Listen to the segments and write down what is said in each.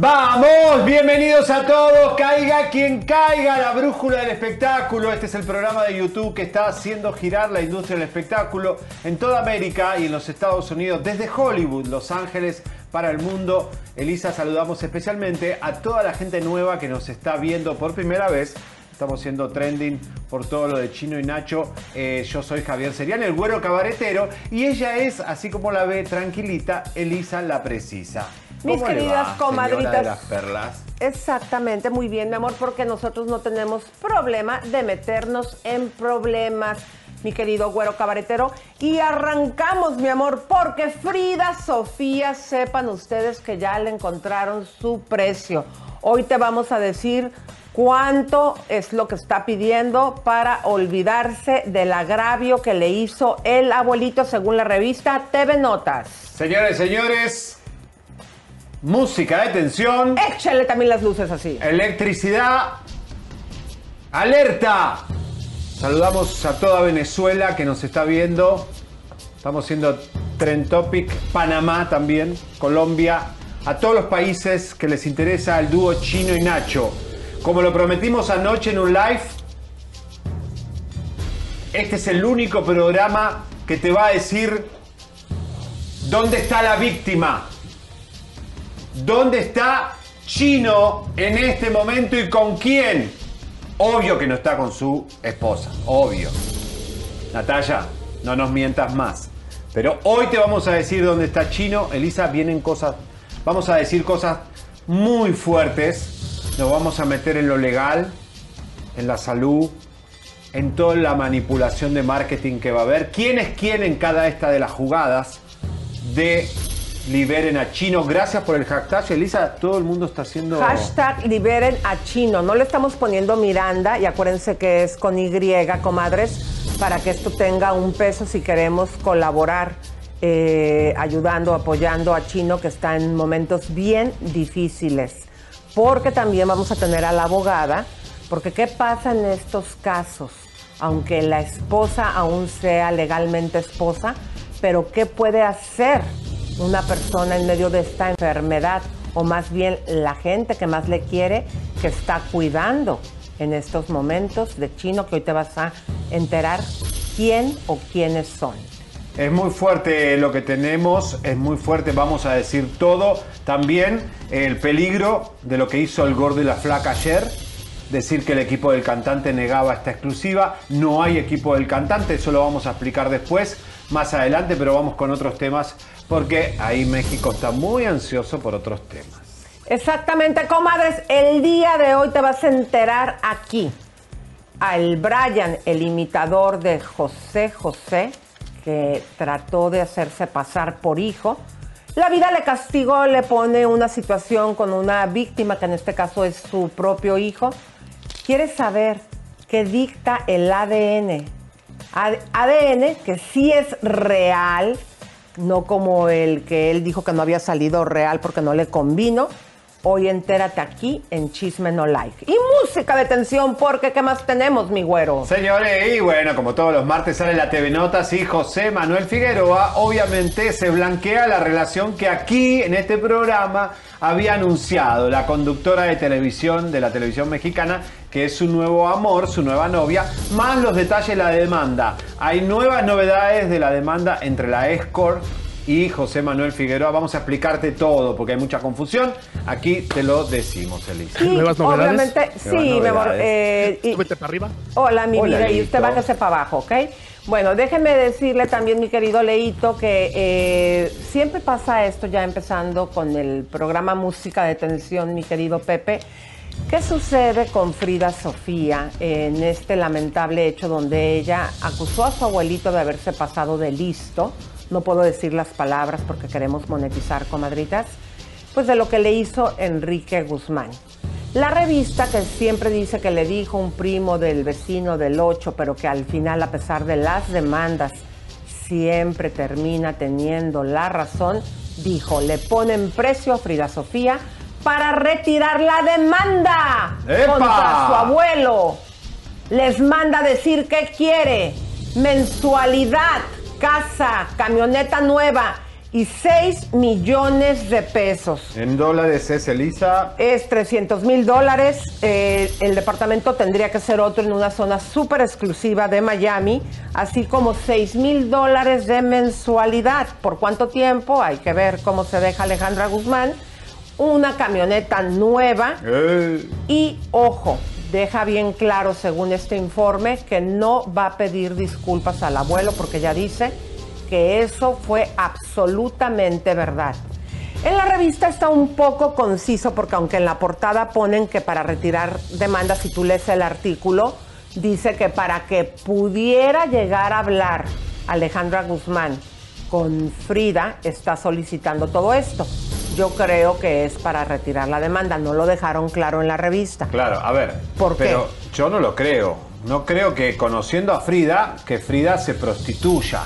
Vamos, bienvenidos a todos, caiga quien caiga, la brújula del espectáculo. Este es el programa de YouTube que está haciendo girar la industria del espectáculo en toda América y en los Estados Unidos, desde Hollywood, Los Ángeles, para el mundo. Elisa, saludamos especialmente a toda la gente nueva que nos está viendo por primera vez. Estamos siendo trending por todo lo de Chino y Nacho. Eh, yo soy Javier Serián, el güero cabaretero, y ella es, así como la ve, tranquilita, Elisa la precisa. Mis ¿Cómo le queridas va, comadritas. de las perlas. Exactamente, muy bien, mi amor, porque nosotros no tenemos problema de meternos en problemas, mi querido güero cabaretero. Y arrancamos, mi amor, porque Frida Sofía, sepan ustedes que ya le encontraron su precio. Hoy te vamos a decir cuánto es lo que está pidiendo para olvidarse del agravio que le hizo el abuelito según la revista TV Notas. Señores, señores, música de tensión, Échale también las luces así. electricidad, alerta. Saludamos a toda Venezuela que nos está viendo. Estamos siendo Trend Topic, Panamá también, Colombia, a todos los países que les interesa el dúo Chino y Nacho. Como lo prometimos anoche en un live, este es el único programa que te va a decir dónde está la víctima. ¿Dónde está Chino en este momento y con quién? Obvio que no está con su esposa, obvio. Natalia, no nos mientas más. Pero hoy te vamos a decir dónde está Chino. Elisa, vienen cosas, vamos a decir cosas muy fuertes. Nos vamos a meter en lo legal, en la salud, en toda la manipulación de marketing que va a haber. ¿Quién es quién en cada esta de las jugadas de liberen a Chino? Gracias por el hashtag. Elisa, todo el mundo está haciendo... Hashtag liberen a Chino. No le estamos poniendo Miranda y acuérdense que es con Y, comadres, para que esto tenga un peso si queremos colaborar eh, ayudando, apoyando a Chino que está en momentos bien difíciles. Porque también vamos a tener a la abogada, porque ¿qué pasa en estos casos? Aunque la esposa aún sea legalmente esposa, pero ¿qué puede hacer una persona en medio de esta enfermedad? O más bien la gente que más le quiere, que está cuidando en estos momentos de chino, que hoy te vas a enterar quién o quiénes son. Es muy fuerte lo que tenemos, es muy fuerte, vamos a decir todo. También el peligro de lo que hizo el gordo y la flaca ayer, decir que el equipo del cantante negaba esta exclusiva. No hay equipo del cantante, eso lo vamos a explicar después, más adelante, pero vamos con otros temas, porque ahí México está muy ansioso por otros temas. Exactamente, comadres. El día de hoy te vas a enterar aquí. Al Brian, el imitador de José José, que trató de hacerse pasar por hijo. La vida le castigó, le pone una situación con una víctima, que en este caso es su propio hijo. ¿Quieres saber qué dicta el ADN? Ad- ADN que sí es real, no como el que él dijo que no había salido real porque no le convino, Hoy entérate aquí en Chisme No Like. Y música de tensión, porque ¿qué más tenemos, mi güero? Señores, y bueno, como todos los martes sale la TV Notas y José Manuel Figueroa, obviamente se blanquea la relación que aquí, en este programa, había anunciado la conductora de televisión, de la televisión mexicana, que es su nuevo amor, su nueva novia, más los detalles de la demanda. Hay nuevas novedades de la demanda entre la Escort y José Manuel Figueroa. Vamos a explicarte todo porque hay mucha confusión. Aquí te lo decimos, Elisa. ¿Nuevas novedades? Obviamente, sí, mi amor. novedades. eh, y- para arriba. Hola, mi Hola, vida, y usted bájese para abajo, ¿ok? Bueno, déjeme decirle también, mi querido Leito, que eh, siempre pasa esto, ya empezando con el programa Música de Tensión, mi querido Pepe. ¿Qué sucede con Frida Sofía en este lamentable hecho donde ella acusó a su abuelito de haberse pasado de listo? No puedo decir las palabras porque queremos monetizar, comadritas. Pues de lo que le hizo Enrique Guzmán. La revista que siempre dice que le dijo un primo del vecino del 8, pero que al final, a pesar de las demandas, siempre termina teniendo la razón, dijo, le ponen precio a Frida Sofía para retirar la demanda ¡Epa! contra su abuelo. Les manda decir que quiere mensualidad, casa, camioneta nueva y 6 millones de pesos En dólares es Elisa. es 300 mil dólares. Eh, el departamento tendría que ser otro en una zona súper exclusiva de Miami, así como 6 mil dólares de mensualidad. ¿Por cuánto tiempo? Hay que ver cómo se deja Alejandra Guzmán. Una camioneta nueva Eh, y, ojo, deja bien claro, según este informe, que no va a pedir disculpas al abuelo porque ya dice que eso fue absolutamente verdad. En la revista está un poco conciso porque aunque en la portada ponen que para retirar demandas, si tú lees el artículo, dice que para que pudiera llegar a hablar Alejandra Guzmán con Frida, está solicitando todo esto. Yo creo que es para retirar la demanda, no lo dejaron claro en la revista. claro, a ver. ¿Por qué? pero yo no lo creo. No creo que conociendo a Frida, que Frida se prostituya.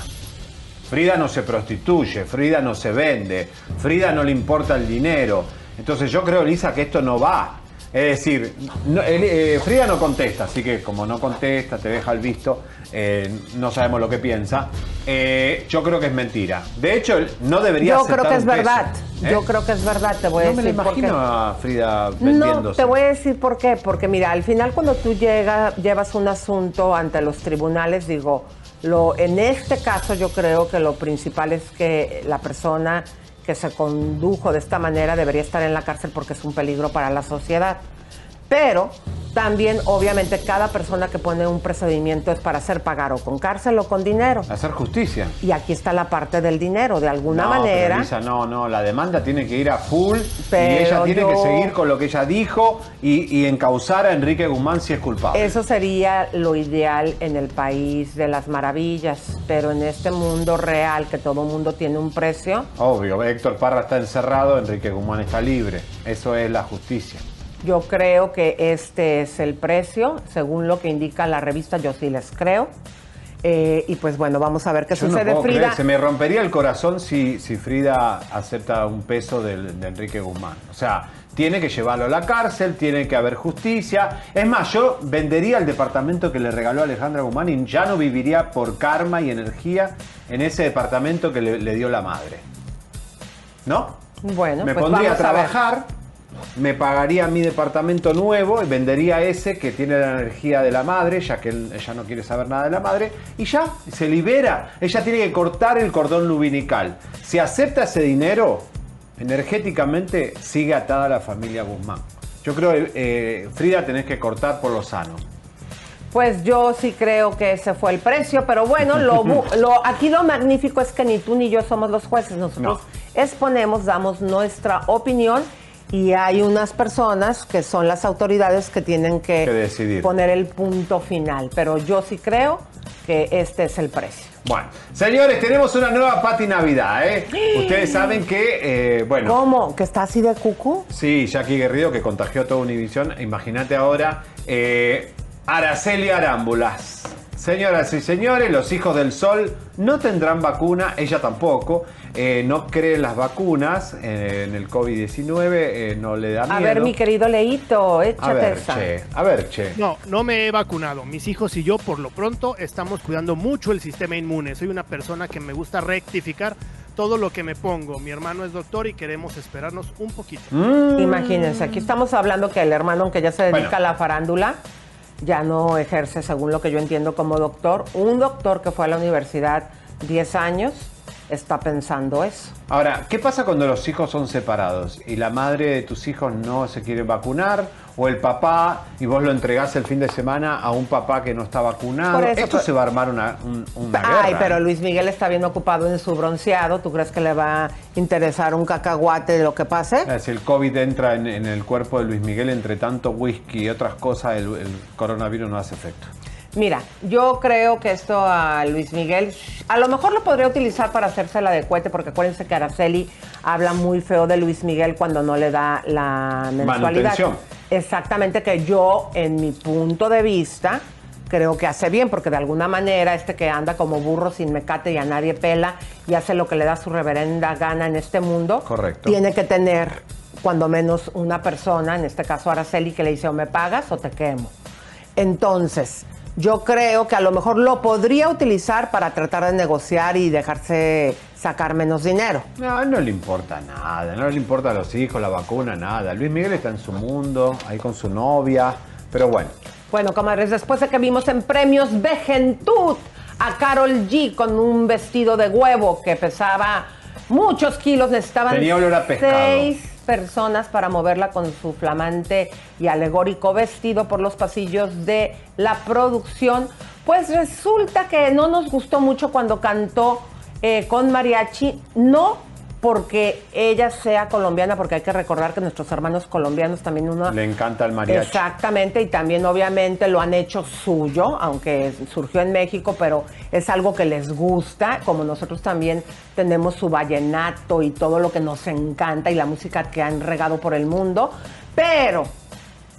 Frida no se prostituye, Frida no se vende, Frida no le importa el dinero. Entonces yo creo, Elisa, que esto no va. Es decir, no- eh, Frida no contesta, así que como no contesta, te deja el visto, eh, no sabemos lo que piensa. Eh, yo creo que es mentira. De hecho, no debería Yo creo que es peso, verdad. ¿eh? Yo creo que es verdad, te voy a No me decir lo imagino a Frida No, vendiéndose. te voy a decir por qué. Porque mira, al final cuando tú llega, llevas un asunto ante los tribunales, digo, lo, en este caso yo creo que lo principal es que la persona que se condujo de esta manera debería estar en la cárcel porque es un peligro para la sociedad. Pero también, obviamente, cada persona que pone un procedimiento es para hacer pagar o con cárcel o con dinero. Hacer justicia. Y aquí está la parte del dinero. De alguna no, manera. pero no, no, la demanda tiene que ir a full Pero y ella tiene que seguir con lo que ella dijo y, y encauzar a Enrique Guzmán si es culpable. Eso sería lo ideal en el país de las maravillas, pero en este mundo real que todo mundo tiene un precio, Obvio, Héctor Parra está encerrado, Enrique Guzmán está libre. Eso es la justicia. Yo creo que este es el precio, según lo que indica la revista, yo sí les creo. Eh, y pues bueno, vamos a ver qué Yo no sucede, puedo Frida. creer, se me rompería el corazón si, si Frida acepta un peso del- de, Enrique Guzmán. O sea, tiene que llevarlo a la cárcel, tiene que haber justicia. Es más, yo vendería el departamento que le regaló Alejandra Guzmán y ya no viviría por karma y energía en ese departamento que le, le dio la madre. ¿No? Bueno, me pues pondría a ver. Me pagaría mi departamento nuevo y vendería ese que tiene la energía de la madre, ya que él- ella no quiere saber nada de la madre, y ya, se libera. Ella tiene que cortar el cordón lumbilical. Si acepta ese dinero, energéticamente sigue atada a la familia Guzmán. Yo creo, eh, Frida, tenés que cortar por lo sano. Pues yo sí creo que ese fue el precio, pero bueno, lo, bu- lo- aquí lo magnífico es que ni tú ni yo somos los jueces, nosotros exponemos, damos nuestra opinión y hay unas personas que son las autoridades que tienen que, Que decidir. poner el punto final, pero yo sí creo que este es el precio. Bueno, señores, tenemos una nueva Pati Navidad, ¿eh? Ustedes saben que, eh, bueno... ¿Cómo? ¿Que está así de cucu? Sí, Jackie Guerrido que contagió a toda Univisión. Imagínate ahora, eh, Araceli Arámbulas. Señoras y señores, los hijos del sol no tendrán vacuna, ella tampoco. Eh, no cree en las vacunas, eh, en el COVID-19, eh, no le da miedo. A ver, mi querido Leito, A échate ver, esa. che, a ver, che. No, no me he vacunado. Mis hijos y yo, por lo pronto, estamos cuidando mucho el sistema inmune. Soy una persona que me gusta rectificar todo lo que me pongo. Mi hermano es doctor y queremos esperarnos un poquito. Mm. Imagínense, aquí estamos hablando que el hermano, aunque ya se dedica Bueno. a la farándula, ya no ejerce, según lo que yo entiendo, como doctor. Un doctor que fue a la universidad 10 años está pensando eso. Ahora, ¿qué pasa cuando los hijos son separados y la madre de tus hijos no se quiere vacunar o el papá y vos lo entregás el fin de semana a un papá que no está vacunado? Eso, Esto pero- se va a armar una, un- una guerra. Ay, pero Luis Miguel está bien ocupado en su bronceado. ¿Tú crees que le va a interesar un cacahuate de lo que pase? Si el COVID entra en, en el cuerpo de Luis Miguel, entre tanto whisky y otras cosas, el, el coronavirus no hace efecto. Mira, yo creo que esto a Luis Miguel, a lo mejor lo podría utilizar para hacerse la de cohete, porque acuérdense que Araceli habla muy feo de Luis Miguel cuando no le da la mensualidad. Manutención. Exactamente, que yo, en mi punto de vista, creo que hace bien, porque de alguna manera este que anda como burro sin mecate y a nadie pela y hace lo que le da su reverenda gana en este mundo, Correcto. tiene que tener cuando menos una persona, en este caso Araceli, que le dice o me pagas o te quemo. Entonces, yo creo que a lo mejor lo podría utilizar para tratar de negociar y dejarse sacar menos dinero. No, no le importa nada, no le importa a los hijos, la vacuna, nada. Luis Miguel está en su mundo, ahí con su novia, pero bueno. Bueno, comadres, después de que vimos en premios Vejentud a Carol G con un vestido de huevo que pesaba muchos kilos, necesitaban Tenía olor a pescado. seis personas para moverla con su flamante y alegórico vestido por los pasillos de la producción. Pues resulta que no nos gustó mucho cuando cantó eh, con mariachi, no porque ella sea colombiana, porque hay que recordar que nuestros hermanos colombianos también uno Le encanta el mariachi. Exactamente, y también obviamente lo han hecho suyo, aunque surgió en México, pero es algo que les gusta, como nosotros también tenemos su vallenato y todo lo que nos encanta y la música que han regado por el mundo. Pero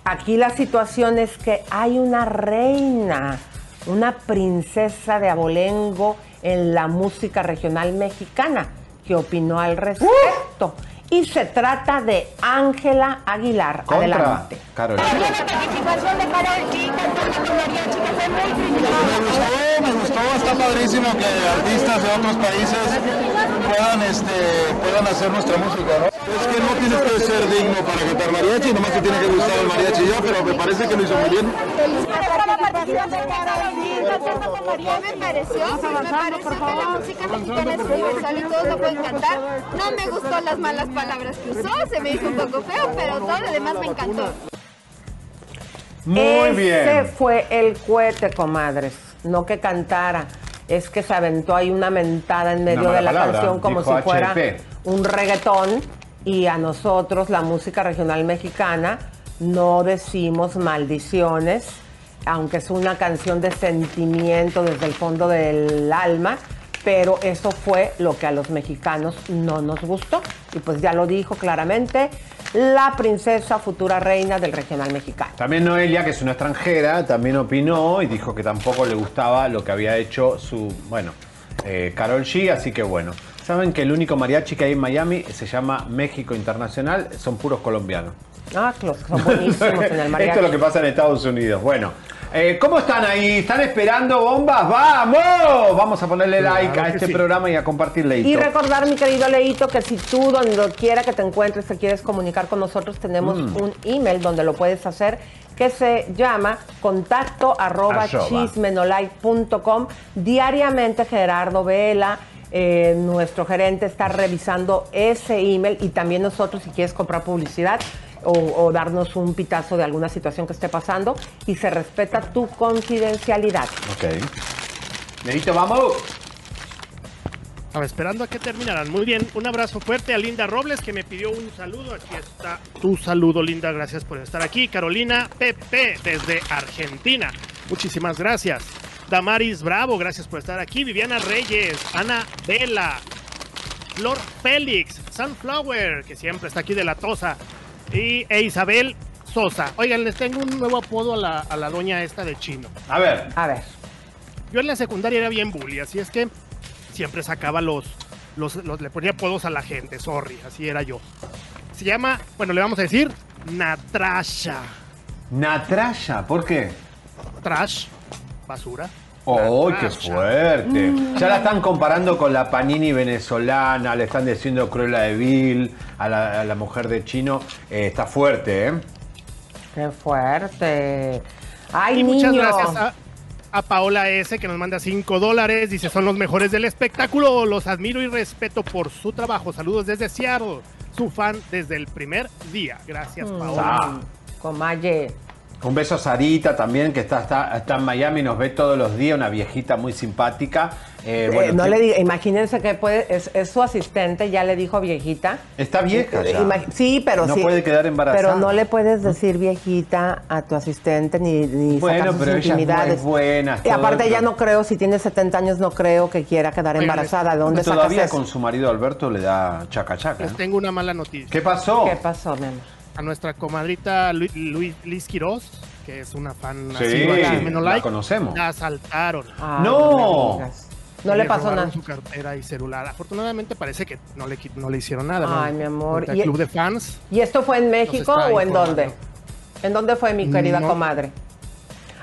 aquí la situación es que hay una reina, una princesa de abolengo en la música regional mexicana que opinó al respecto. Y se trata de Ángela Aguilar. Contra Adelante. Carol. La participación de Karol G cantando con mariachi que fue muy criticada. Me gustó, me gustó, está padrísimo que artistas de otros países puedan, este, puedan hacer nuestra música, ¿no? Es que no tienes que ser digno para cantar mariachi, nomás te tiene que gustar el mariachi y yo, pero me parece que lo hizo muy bien. La participación de Karol G cantando con mariachi me pareció, me pareció que la música mexicana es universal y todos lo pueden cantar. No me gustó las malas palabras que usó, se me hizo un poco feo, pero todo lo demás me encantó. Muy Ese bien. fue el cohete, comadres. No que cantara. Es que se aventó ahí una mentada en medio de la palabra, canción como si fuera HP. un reggaetón. Y a nosotros, la música regional mexicana, no decimos maldiciones, aunque es una canción de sentimiento desde el fondo del alma. Pero eso fue lo que a los mexicanos no nos gustó. Y pues ya lo dijo claramente la princesa futura reina del regional mexicano. También Noelia, que es una extranjera, también opinó y dijo que tampoco le gustaba lo que había hecho su, bueno, eh, Carol G, así que bueno. Saben que el único mariachi que hay en Miami se llama México Internacional, son puros colombianos. Ah, los que son buenísimos en el mariachi. Esto es lo que pasa en Estados Unidos. Bueno, eh, ¿cómo están ahí? ¿Están esperando bombas? ¡Vamos! Vamos a ponerle like a este sí. programa y a compartirle. Y recordar, mi querido Leito, que si tú, donde quiera que te encuentres, te quieres comunicar con nosotros, tenemos Mm. un email donde lo puedes hacer que se llama contacto arroba Arroba. chismenolive.com. Diariamente Gerardo Vela, eh, nuestro gerente, está revisando ese email y también nosotros, si quieres comprar publicidad o, o darnos un pitazo de alguna situación que esté pasando y se respeta tu confidencialidad. Ok. Nerito, vamos. Estaba esperando a que terminaran. Muy bien, un abrazo fuerte a Linda Robles que me pidió un saludo. Aquí está tu saludo, Linda. Gracias por estar aquí. Carolina Pepe desde Argentina. Muchísimas gracias. Damaris Bravo, gracias por estar aquí. Viviana Reyes, Ana Vela, Flor Félix, Sunflower, que siempre está aquí de la Tosa. Y e Isabel Sosa. Oigan, les tengo un nuevo apodo a la, a la doña esta de chino. A ver. A ver. Yo en la secundaria era bien bully, así es que siempre sacaba los, los, los- le ponía apodos a la gente, sorry, así era yo. Se llama, bueno, le vamos a decir Natrasha. Natraya, ¿por qué? Trash, basura. ¡Oh, qué fuerte! Ya la están comparando con la Panini venezolana, le están diciendo Cruella de Vil, a la, a la mujer de Chino. Eh, está fuerte, ¿eh? Qué fuerte. Ay, Y niño. muchas gracias a, a Paola S que nos manda 5 dólares. Dice, son los mejores del espectáculo. Los admiro y respeto por su trabajo. Saludos desde Seattle. Su fan desde el primer día. Gracias, Mm. Paola. Ah. Comalle. Un beso a Sarita también, que está, está, está en Miami, nos ve todos los días, una viejita muy simpática. Eh, Eh, no le diga, imagínense que puede, es, es su asistente, ya le dijo viejita. Está vieja ya. Sí, pero No sí. puede quedar embarazada. Pero no le puedes decir viejita a tu asistente ni, ni Bueno, sacar sus pero ella es muy intimidades. buena, Y aparte ella no creo, si tiene 70 años, no creo que quiera quedar embarazada. ¿De dónde sacas Todavía eso? con su marido Alberto le da chaca chaca. Les tengo una mala noticia. ¿Qué pasó? ¿Qué pasó, mi amor? A nuestra comadrita Lu- Lu- Liz Quiroz, que es una fan Sí, No la Like, conocemos. La asaltaron. No. No le pasó nada. su cartera y celular. Afortunadamente parece que no le, no le hicieron nada. ¿no? Ay, mi amor. Y- club de fans. ¿Y esto fue en México o en dónde? ¿En dónde fue mi querida No. comadre?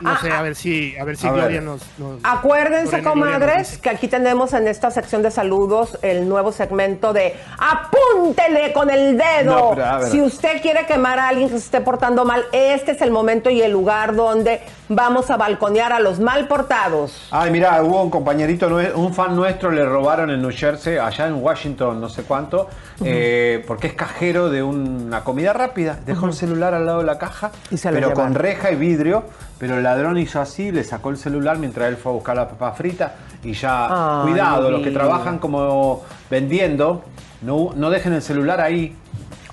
No Ah, sé, a ver si, a ver si a ver. Gloria nos, nos- Acuérdense, Lorena Gloria nos comadres, que aquí tenemos en esta sección de saludos el nuevo segmento de apúntele con el dedo. No, si usted quiere quemar a alguien que se esté portando mal, este es el momento y el lugar donde vamos a balconear a los mal portados. Ay, mira, hubo un compañerito, un fan nuestro, le robaron en New Jersey, allá en Washington, no sé cuánto, eh, porque es cajero de una comida rápida. Dejó el celular al lado de la caja, Y se pero con reja y vidrio. Pero el ladrón hizo así, le sacó el celular mientras él fue a buscar la papa frita. Y ya, Ay, cuidado, los que trabajan como vendiendo, no, no dejen el celular ahí.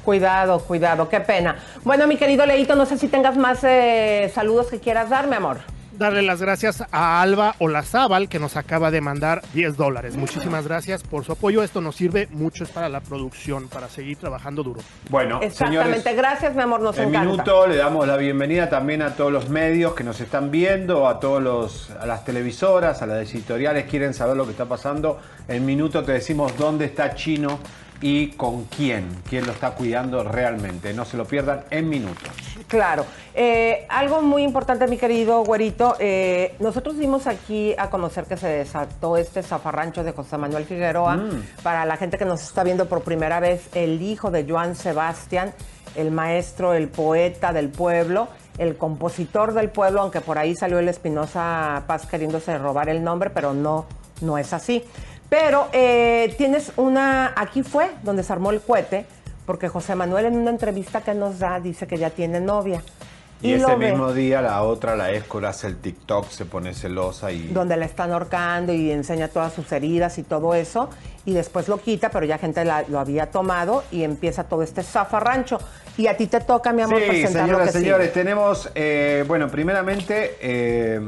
Cuidado, cuidado, qué pena. Bueno, mi querido Leito, no sé si tengas más eh, saludos que quieras dar, mi amor. darle las gracias a Alba Olazábal que nos acaba de mandar 10 dólares. Muchísimas gracias por su apoyo. Esto nos sirve mucho es para la producción, para seguir trabajando duro. Bueno, Exactamente, señores. gracias, mi amor, nos En encanta. minuto le damos la bienvenida también a todos los medios que nos están viendo, a todos los, a las televisoras, a las editoriales, quieren saber lo que está pasando. En minuto te decimos dónde está Chino y con quién, quién lo está cuidando realmente. No se lo pierdan en minutos. Claro. Eh, algo muy importante, mi querido güerito. eh, nosotros dimos aquí a conocer que se desató este zafarrancho de José Manuel Figueroa. Mm. Para la gente que nos está viendo por primera vez, el hijo de Joan Sebastián, el maestro, el poeta del pueblo, el compositor del pueblo, aunque por ahí salió el Espinosa Paz queriéndose robar el nombre, pero no, no es así. Pero eh, tienes una, aquí fue donde se armó el cohete, porque José Manuel en una entrevista que nos da dice que ya tiene novia. Y, ese ve mismo día la otra, la Escora, hace el TikTok, se pone celosa y... donde la están ahorcando y enseña todas sus heridas y todo eso, y después lo quita, pero ya gente la- lo había tomado y empieza todo este zafarrancho. Y a ti te toca, mi amor, Sí, presentar lo señoras, que señores, sigue. tenemos, eh, bueno, primeramente, eh,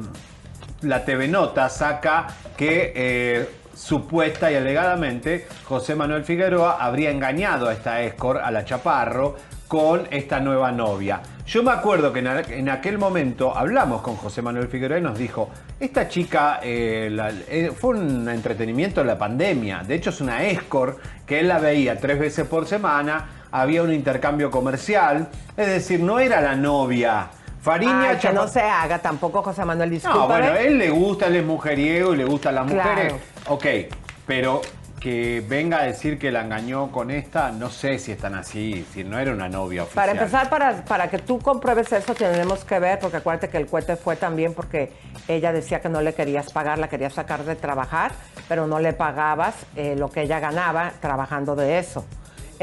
la TV Nota saca que eh, supuesta y alegadamente José Manuel Figueroa habría engañado a esta escort, a la Chaparro, con esta nueva novia. Yo me acuerdo que en, aquel momento hablamos con José Manuel Figueroa y nos dijo, esta chica eh, eh, fue un entretenimiento en la pandemia, de hecho es una escort que él la veía tres veces por semana, había un intercambio comercial, es decir, no era la novia. Fariña Ay, que no se haga tampoco, José Manuel, disculpa. no, bueno, él le gusta, él es mujeriego y le gustan las Claro. mujeres. Ok, pero que venga a decir que la engañó con esta, no sé si están así, si no era una novia oficial. Para empezar, para, para que tú compruebes eso, tenemos que ver, porque acuérdate que el cohete fue también porque ella decía que no le querías pagar, la querías sacar de trabajar, pero no le pagabas eh, lo que ella ganaba trabajando de eso.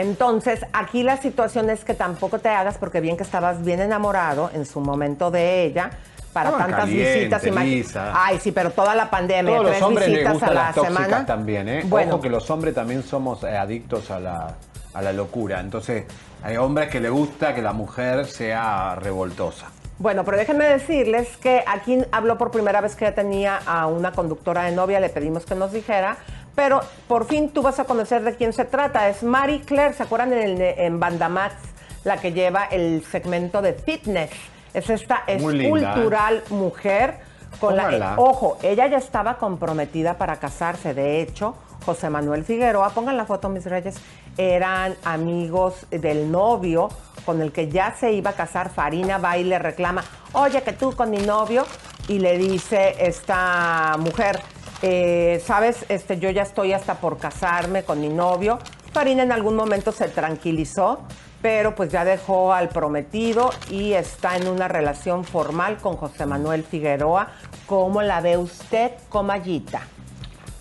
Entonces, aquí la situación es que tampoco te hagas, porque bien que estabas bien enamorado en su momento de ella, para Estaba tantas caliente, visitas. Lisa. Ay, sí, pero toda la pandemia, Todos los tres hombres les visitas a gustan la las tóxicas semana. también, ¿eh? Bueno, Ojo que los hombres también somos eh, adictos a la, a la locura. Entonces, hay hombres que le gusta que la mujer sea revoltosa. Bueno, pero déjenme decirles que aquí habló por primera vez que ya tenía a una conductora de novia, le pedimos que nos dijera, pero por fin tú vas a conocer de quién se trata. Es Marie Claire, ¿se acuerdan en, en Bandamax, la que lleva el segmento de fitness? Es esta linda, ¿eh? escultural mujer Con la, eh, ojo, ella ya estaba comprometida para casarse. De hecho, José Manuel Figueroa, pongan la foto, mis reyes, eran amigos del novio con el que ya se iba a casar. Farina va y le reclama, oye, que tú con mi novio. Y le dice esta mujer, eh, sabes, este, yo ya estoy hasta por casarme con mi novio. Farina en algún momento se tranquilizó, pero pues ya dejó al prometido y está en una relación formal con José Manuel Figueroa. ¿Cómo la ve usted, Comayita?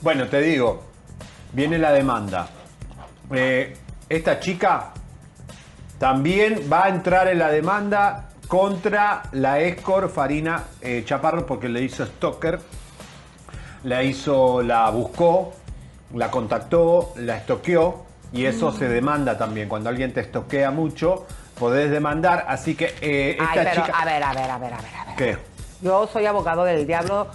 Bueno, te digo, viene la demanda. Eh, esta chica también va a entrar en la demanda contra la escort Farina eh, Chaparro porque le hizo stalker, la hizo, la buscó, la contactó, la estoqueó y eso se demanda también. Cuando alguien te estoquea mucho, podés demandar. Así que eh, esta Ay, pero chica. a ver, a ver, a ver, a ver, a ver. ¿Qué? Yo soy abogado del diablo.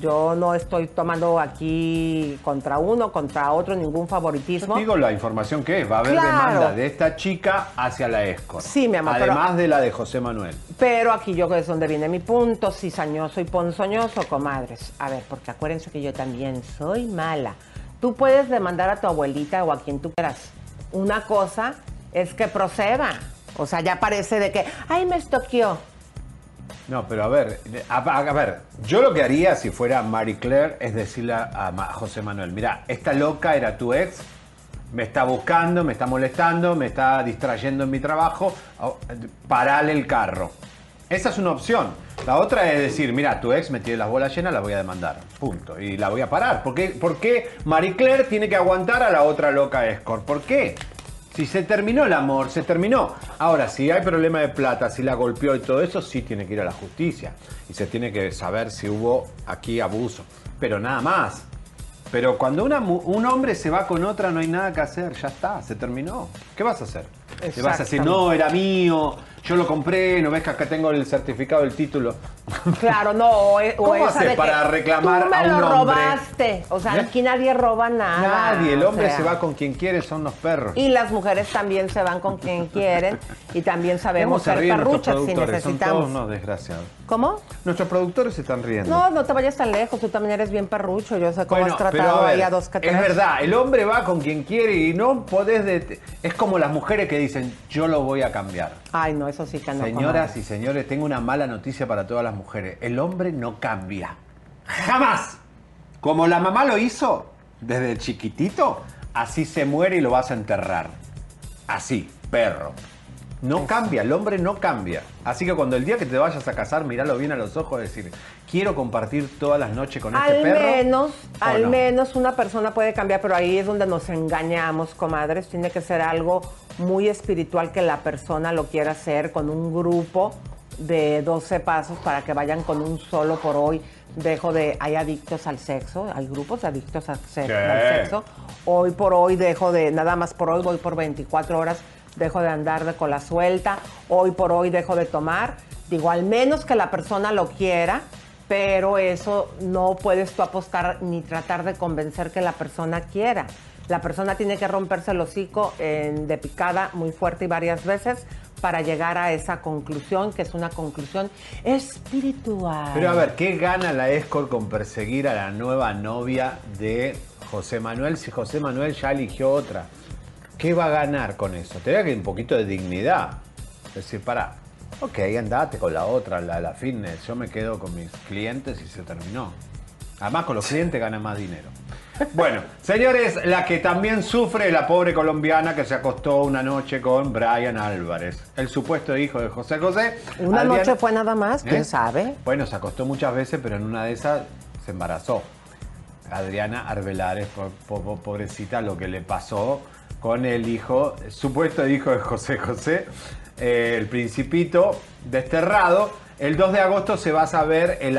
Yo no estoy tomando aquí contra uno, contra otro, ningún favoritismo. Digo la información que es, va a haber Claro. demanda de esta chica hacia la escort. Sí, mi amor, pero- Además de la de José Manuel. Pero aquí yo es donde viene mi punto, cizañoso y ponzoñoso, comadres. A ver, porque acuérdense que yo también soy mala. Tú puedes demandar a tu abuelita o a quien tú quieras. Una cosa es que proceda. O sea, ya parece de que, ay, me estoqueó. No, pero a ver, a, ver, yo lo que haría si fuera Marie Claire es decirle a, José Manuel, mira, esta loca era tu ex, me está buscando, me está molestando, me está distrayendo en mi trabajo, parale el carro. Esa es una opción. La otra es decir, mira, tu ex me tiene las bolas llenas, la voy a demandar. Punto. Y la voy a parar. ¿Por qué, por qué Marie Claire tiene que aguantar a la otra loca escort? ¿Por qué? Si se terminó el amor, se terminó. Ahora, si hay problema de plata, si la golpeó y todo eso, sí tiene que ir a la justicia. Y se tiene que saber si hubo aquí abuso. Pero nada más. Pero cuando una un hombre se va con otra, no hay nada que hacer. Ya está, se terminó. ¿Qué vas a hacer? Le vas a decir, no, era mío, yo lo compré, no ves que acá tengo el certificado del título. Claro, no, o, e- o ¿Cómo hace de para reclamar tú me a un lo hombre? robaste. O sea, ¿Eh? aquí nadie roba nada. Nadie, el o hombre sea. se va con quien quiere, son los perros. Y las mujeres también se van con quien quieren y también sabemos ¿Cómo se ser parruchas si productores? Son todos necesitamos. unos desgraciados. ¿Cómo? Nuestros productores se están riendo. No, no te vayas tan lejos, tú también eres bien parrucho, yo sé cómo Bueno, has tratado a ver, ahí a dos tres. Es verdad, el hombre va con quien quiere y no podés... det- Es como las mujeres que dicen, yo lo voy a cambiar. Ay, no, eso sí que no. Señoras comadre. y señores, tengo una mala noticia para todas las mujeres. El hombre no cambia. Jamás. Como la mamá lo hizo desde chiquitito, así se muere y lo vas a enterrar. Así, perro. No cambia, el hombre no cambia. Así que cuando el día que te vayas a casar, miralo bien a los ojos y decir, quiero compartir todas las noches con este Al perro. menos, ¿o al no? menos una persona puede cambiar, pero ahí es donde nos engañamos, comadres. Tiene que ser algo muy espiritual que la persona lo quiera hacer con un grupo de 12 pasos para que vayan con un solo por hoy. Dejo de, hay adictos al sexo, hay grupos de adictos al, se- Sí. al sexo. Hoy por hoy dejo de, nada más por hoy voy por 24 horas, dejo de andar de cola suelta. Hoy por hoy dejo de tomar. Digo, al menos que la persona lo quiera, pero eso no puedes tú apostar ni tratar de convencer que la persona quiera. La persona tiene que romperse el hocico en- de picada muy fuerte y varias veces para llegar a esa conclusión, que es una conclusión espiritual. Pero a ver, ¿qué gana la escort con perseguir a la nueva novia de José Manuel si José Manuel ya eligió otra? ¿Qué va a ganar con eso? Te da que un poquito de dignidad. Es decir, para, ok, andate con la otra, la de la fitness. Yo me quedo con mis clientes y se terminó. Además, con los clientes gana más dinero. Bueno, señores, la que también sufre es la pobre colombiana que se acostó una noche con Brian Álvarez, el supuesto hijo de José José. Una Adriana- noche fue nada más, quién ¿Eh? sabe. Bueno, se acostó muchas veces, pero en una de esas se embarazó. Adriana po- pobrecita, lo que le pasó con el hijo, el supuesto hijo de José José, eh, el principito desterrado. El 2 de agosto se va a saber el.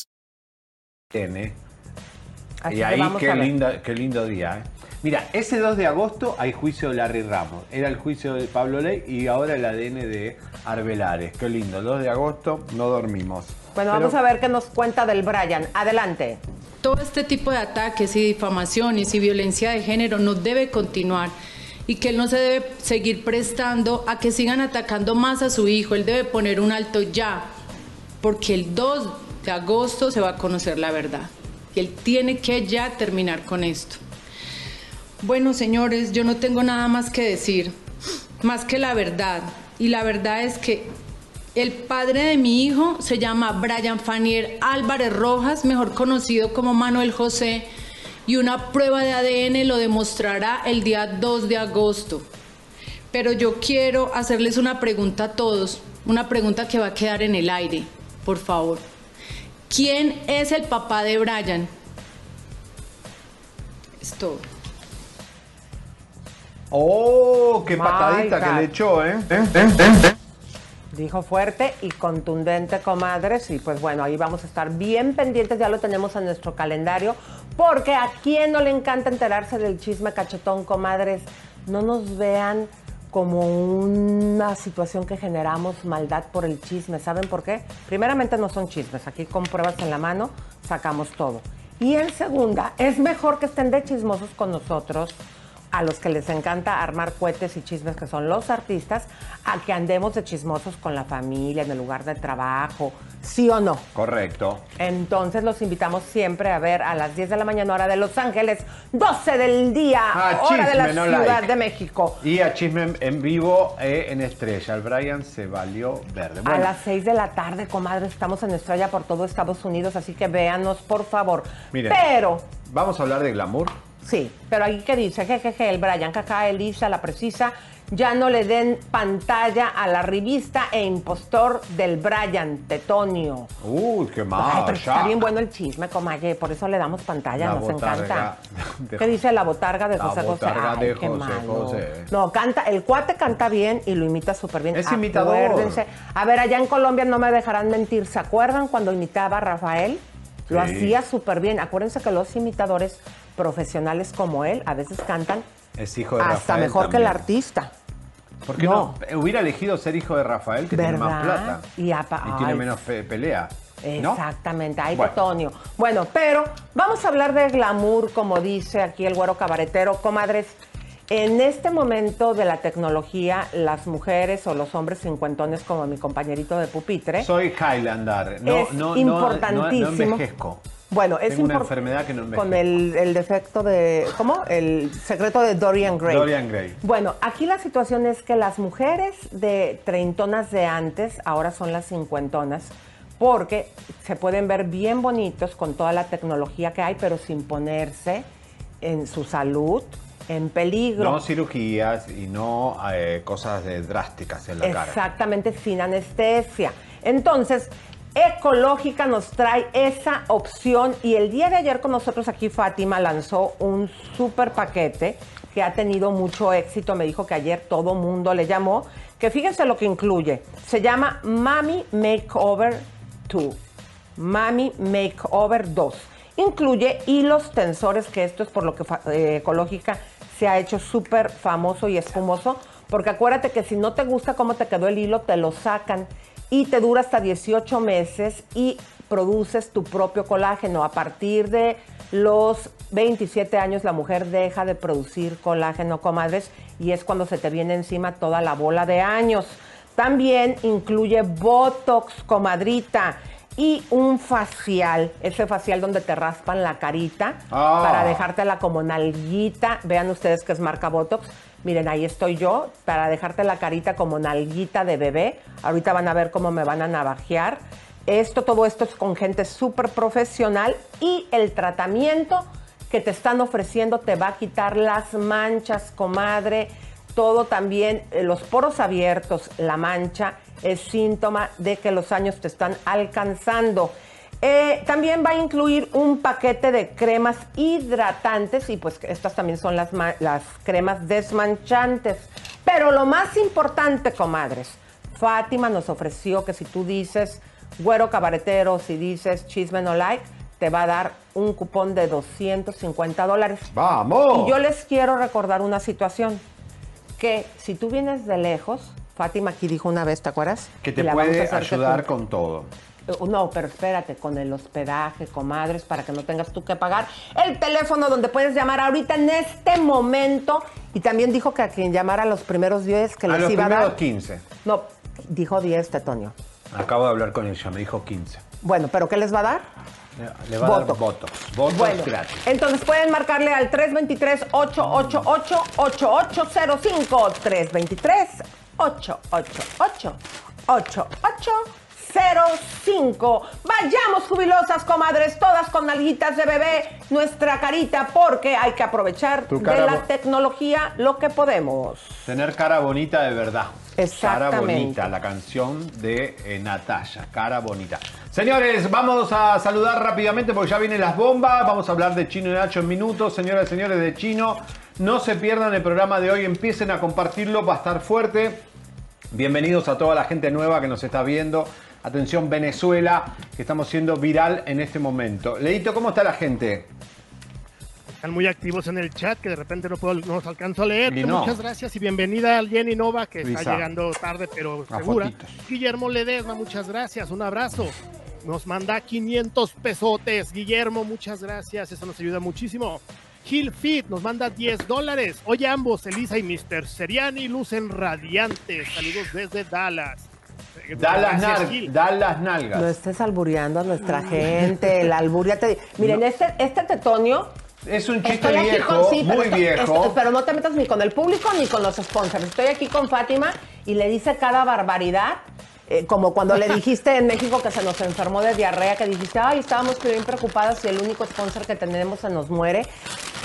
Tiene. Así y ahí qué, a ver. lindo, qué lindo día. ¿eh? Mira, ese 2 de agosto hay juicio de Larry Ramos. Era el juicio de Pablo Ley y ahora el ADN de Arbelares. Qué lindo. El 2 de agosto no dormimos. Bueno, vamos a ver qué nos cuenta del Brian. Adelante. Todo este tipo de ataques y difamaciones y violencia de género no debe continuar y que él no se debe seguir prestando a que sigan atacando más a su hijo. Él debe poner un alto ya, porque el 2 de agosto se va a conocer la verdad. Y él tiene que ya terminar con esto. Bueno, señores, yo no tengo nada más que decir, más que la verdad. Y la verdad es que el padre de mi hijo se llama Brian Fanier Álvarez Rojas, mejor conocido como Manuel José, y una prueba de ADN lo demostrará el día 2 de agosto. Pero yo quiero hacerles una pregunta a todos, una pregunta que va a quedar en el aire, por favor. ¿Quién es el papá de Brian? Es todo. ¡Oh! ¡Qué My patadita God. que le echó, eh! Dijo fuerte y contundente, comadres. Y pues bueno, ahí vamos a estar bien pendientes, ya lo tenemos en nuestro calendario. Porque a quién no le encanta enterarse del chisme cachetón, comadres. No nos vean como una situación que generamos maldad por el chisme. ¿Saben por qué? Primeramente no son chismes. Aquí con pruebas en la mano sacamos todo. Y en segunda, es mejor que estén de chismosos con nosotros a los que les encanta armar cohetes y chismes que son los artistas, a que andemos de chismosos con la familia, en el lugar de trabajo, sí o no. Correcto. Entonces los invitamos siempre a ver a las 10 de la mañana hora de Los Ángeles, 12 del día, hora de la no Ciudad like. de México. Y a chisme en- vivo eh, en Estrella. El Brian se valió verde. A las 6 de la tarde, comadre, estamos en Estrella por todo Estados Unidos, así que véanos, por favor. miren. Pero, Vamos a hablar de glamour. Sí, pero aquí que dice, jejeje, el Brian, caca, Elisa, la precisa, ya no le den pantalla a la revista e impostor del Brian, Tetonio. Uy, qué mal. Ay, está bien bueno el chisme, comadre, por eso le damos pantalla, La nos botarga encanta. de- ¿Qué dice la botarga de La José José? botarga Ay, de qué José malo. José. No, canta, el cuate canta bien y lo imita súper bien. Es imitador. Acuérdense. A ver, allá en Colombia no me dejarán mentir. ¿Se acuerdan cuando imitaba a Rafael? Lo Sí. hacía súper bien. Acuérdense que los imitadores profesionales como él a veces cantan Es hijo de hasta Rafael mejor que el artista. ¿Por qué no? Hubiera elegido ser hijo de Rafael, que tiene más ¿Verdad? plata. Y apa- tiene menos pe- pelea. ¿no? Exactamente, ay, Bueno. Tetonio. Bueno, pero vamos a hablar de glamour, como dice aquí el güero cabaretero. Comadres, en este momento de la tecnología, las mujeres o los hombres cincuentones, como mi compañerito de pupitre, Soy Highlander. No, Es no, no, importantísimo. No, no envejezco. Bueno, es Tengo una enfermedad que no envejezco. Con el, el defecto de, ¿cómo? El secreto de Dorian Gray. Dorian Gray. Bueno, aquí la situación es que las mujeres de treintonas de antes ahora son las cincuentonas porque se pueden ver bien bonitos con toda la tecnología que hay, pero sin ponerse en su salud en peligro. No cirugías y no eh, cosas de drásticas en la cara. Exactamente, sin anestesia. Entonces, Ecológica nos trae esa opción y el día de ayer con nosotros aquí Fátima lanzó un super paquete que ha tenido mucho éxito. Me dijo que ayer todo mundo le llamó. Que fíjense lo que incluye. Se llama Mami Makeover 2. Mami Makeover 2. Incluye hilos tensores, que esto es por lo que eh, Ecológica se ha hecho súper famoso y espumoso. Porque acuérdate que si no te gusta cómo te quedó el hilo, te lo sacan y te dura hasta 18 meses y produces tu propio colágeno. A partir de los 27 años la mujer deja de producir colágeno, comadres, y es cuando se te viene encima toda la bola de años. También incluye Botox, comadrita, y un facial, ese facial donde te raspan la carita Ah. para dejártela como nalguita. Vean ustedes que es marca Botox. Miren, ahí estoy yo para dejarte la carita como nalguita de bebé. Ahorita van a ver cómo me van a navajear. Esto, todo esto es con gente súper profesional y el tratamiento que te están ofreciendo te va a quitar las manchas, comadre. Todo también, eh, los poros abiertos, la mancha, es síntoma de que los años te están alcanzando. Eh, también va a incluir un paquete de cremas hidratantes y pues estas también son las, las cremas desmanchantes. Pero lo más importante, comadres, Fátima nos ofreció que si tú dices güero cabaretero, si dices chisme no like, te va a dar un cupón de 250 dólares. ¡Vamos! Y yo les quiero recordar una situación, que si tú vienes de lejos, Fátima aquí dijo una vez, ¿te acuerdas? Que te puede ayudar con todo. Eh, No, pero espérate, con el hospedaje, comadres, para que no tengas tú que pagar. El teléfono donde puedes llamar ahorita en este momento. Y también dijo que a quien llamara los primeros 10 que A les los iba a dar. 15. No, dijo 10, Tetonio. Acabo de hablar con ella, me dijo 15. Bueno, ¿pero qué les va a dar? Le va a Voto. dar votos. Votos Bueno, gratis. entonces pueden marcarle al 323-888-8805. 323-888-8805. Vayamos, jubilosas comadres, todas con nalguitas de bebé, nuestra carita, porque hay que aprovechar de la tecnología lo que podemos. Tener cara bonita de verdad. Cara bonita, la canción de eh, Natalia. Cara bonita. Señores, vamos a saludar rápidamente porque ya vienen las bombas. Vamos a hablar de Chino y Nacho en minutos. Señoras y señores de Chino, no se pierdan el programa de hoy. Empiecen a compartirlo, va a estar fuerte. Bienvenidos a toda la gente nueva que nos está viendo. Atención Venezuela, que estamos siendo viral en este momento. Leito, ¿cómo está la gente? Están muy activos en el chat que de repente no, puedo, no los alcanzo a leer. No. Muchas gracias y bienvenida a Jenny Nova que está llegando tarde pero A segura. fotitos. Guillermo Ledesma, muchas gracias. Un abrazo. Nos manda 500 pesotes. Guillermo, muchas gracias. Eso nos ayuda muchísimo. Gil Fit nos manda 10 dólares. Hoy ambos, Elisa y Mr. Seriani, lucen radiantes. Saludos desde Dallas. Da las, Gracias, nal- Gil. da las nalgas. No estés albureando a nuestra gente, el albur ya te... Miren, este, este tetonio... Es un chiste Estoy aquí viejo, con- sí, pero muy viejo. pero no te metas ni con el público ni con los sponsors. Estoy aquí con Fátima y le dice cada barbaridad. Eh, como cuando le dijiste en México que se nos enfermó de diarrea, que dijiste, ay, estábamos bien preocupadas y el único sponsor que tenemos se nos muere.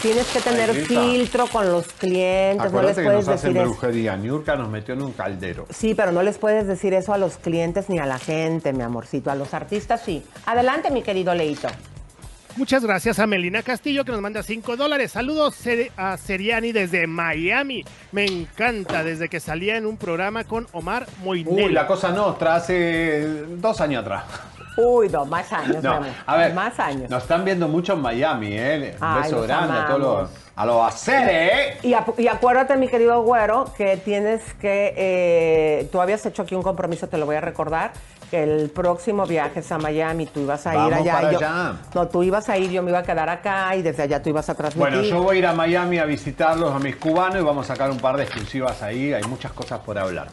Tienes que tener Ay, filtro con los clientes, no les Acuérdate que puedes nos hacen decir eso. brujería. Niurka nos metió en un caldero. Sí, pero no les puedes decir eso a los clientes ni a la gente, mi amorcito. A los artistas sí. Adelante, mi querido Leito. Muchas gracias a Melina Castillo que nos manda 5 dólares. Saludos a Seriani desde Miami. Me encanta desde que salía en un programa con Omar Moinelli. Uy, la cosa nostra, hace dos años atrás. Uy, no, más años, No, mi amor. a ver, Más años. nos están viendo mucho en Miami, ¿eh? Un Ay, beso grande a todos los, a los aceres, ¿eh? Y, y acuérdate, mi querido güero, que tienes que. eh, tú habías hecho aquí un compromiso, te lo voy a recordar. Que el próximo viaje es a Miami, tú ibas a ir allá. para yo- allá. No, tú ibas a ir, yo me iba a quedar acá y desde allá tú ibas a transmitir. Bueno, yo voy a ir a Miami a visitarlos, a mis cubanos, y vamos a sacar un par de exclusivas ahí. Hay muchas cosas por hablar.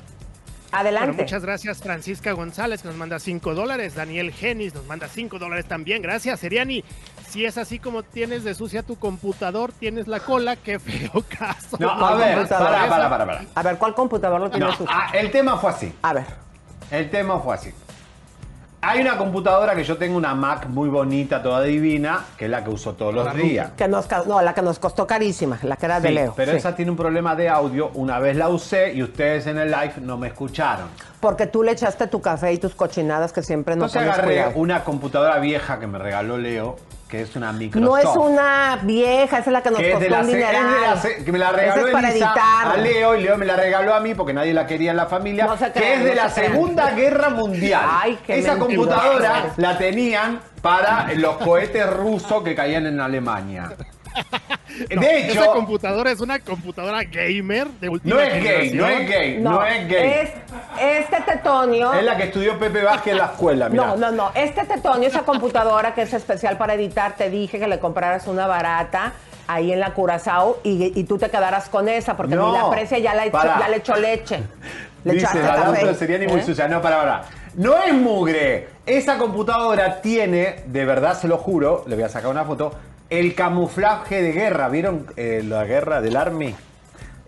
Adelante. Bueno, muchas gracias Francisca González que nos manda 5 dólares. Daniel Genis nos manda 5 dólares también. Gracias, Seriani. Si es así como tienes de sucia tu computador, tienes la cola, qué feo caso. No, a ver, para, para, para, para. A ver, ¿cuál computador lo No, tienes tú? ah, el tema fue así. A ver. El tema fue así. Hay una computadora que yo tengo, una Mac muy bonita, toda divina, que es la que uso todos los días. Que nos, no, la que nos costó carísima, la que era de Sí, Leo. pero sí. esa tiene un problema de audio. Una vez la usé y ustedes en el live no me escucharon. Porque tú le echaste tu café y tus cochinadas que siempre no Entonces pones agarré cuidado. una computadora vieja que me regaló Leo, que es una Microsoft. No es una vieja, esa es la que nos que costó un dineral. se- que me la regaló es para Elisa a Leo y Leo me la regaló a mí porque nadie la quería en la familia, No que es de no la. Segunda Guerra Mundial. Ay, Esa computadora la tenían para los cohetes rusos que caían en Alemania. No, de hecho, esa computadora es una computadora gamer de última no es gay, no es gay, no, es gay. Es, este tetonio. Es la que estudió Pepe Vázquez en la escuela, mira. No, no, no. Este tetonio, esa computadora que es especial para editar, te dije que le compraras una barata ahí en la Curazao y, y tú te quedaras con esa, porque No, ni la precia ya, la para. ya le echó leche. Le Dice, la lámpara sería ni muy ¿eh? sucia. No, para, para. No es mugre. Esa computadora tiene, de verdad se lo juro, le voy a sacar una foto, el camuflaje de guerra. ¿Vieron eh, la guerra del Army?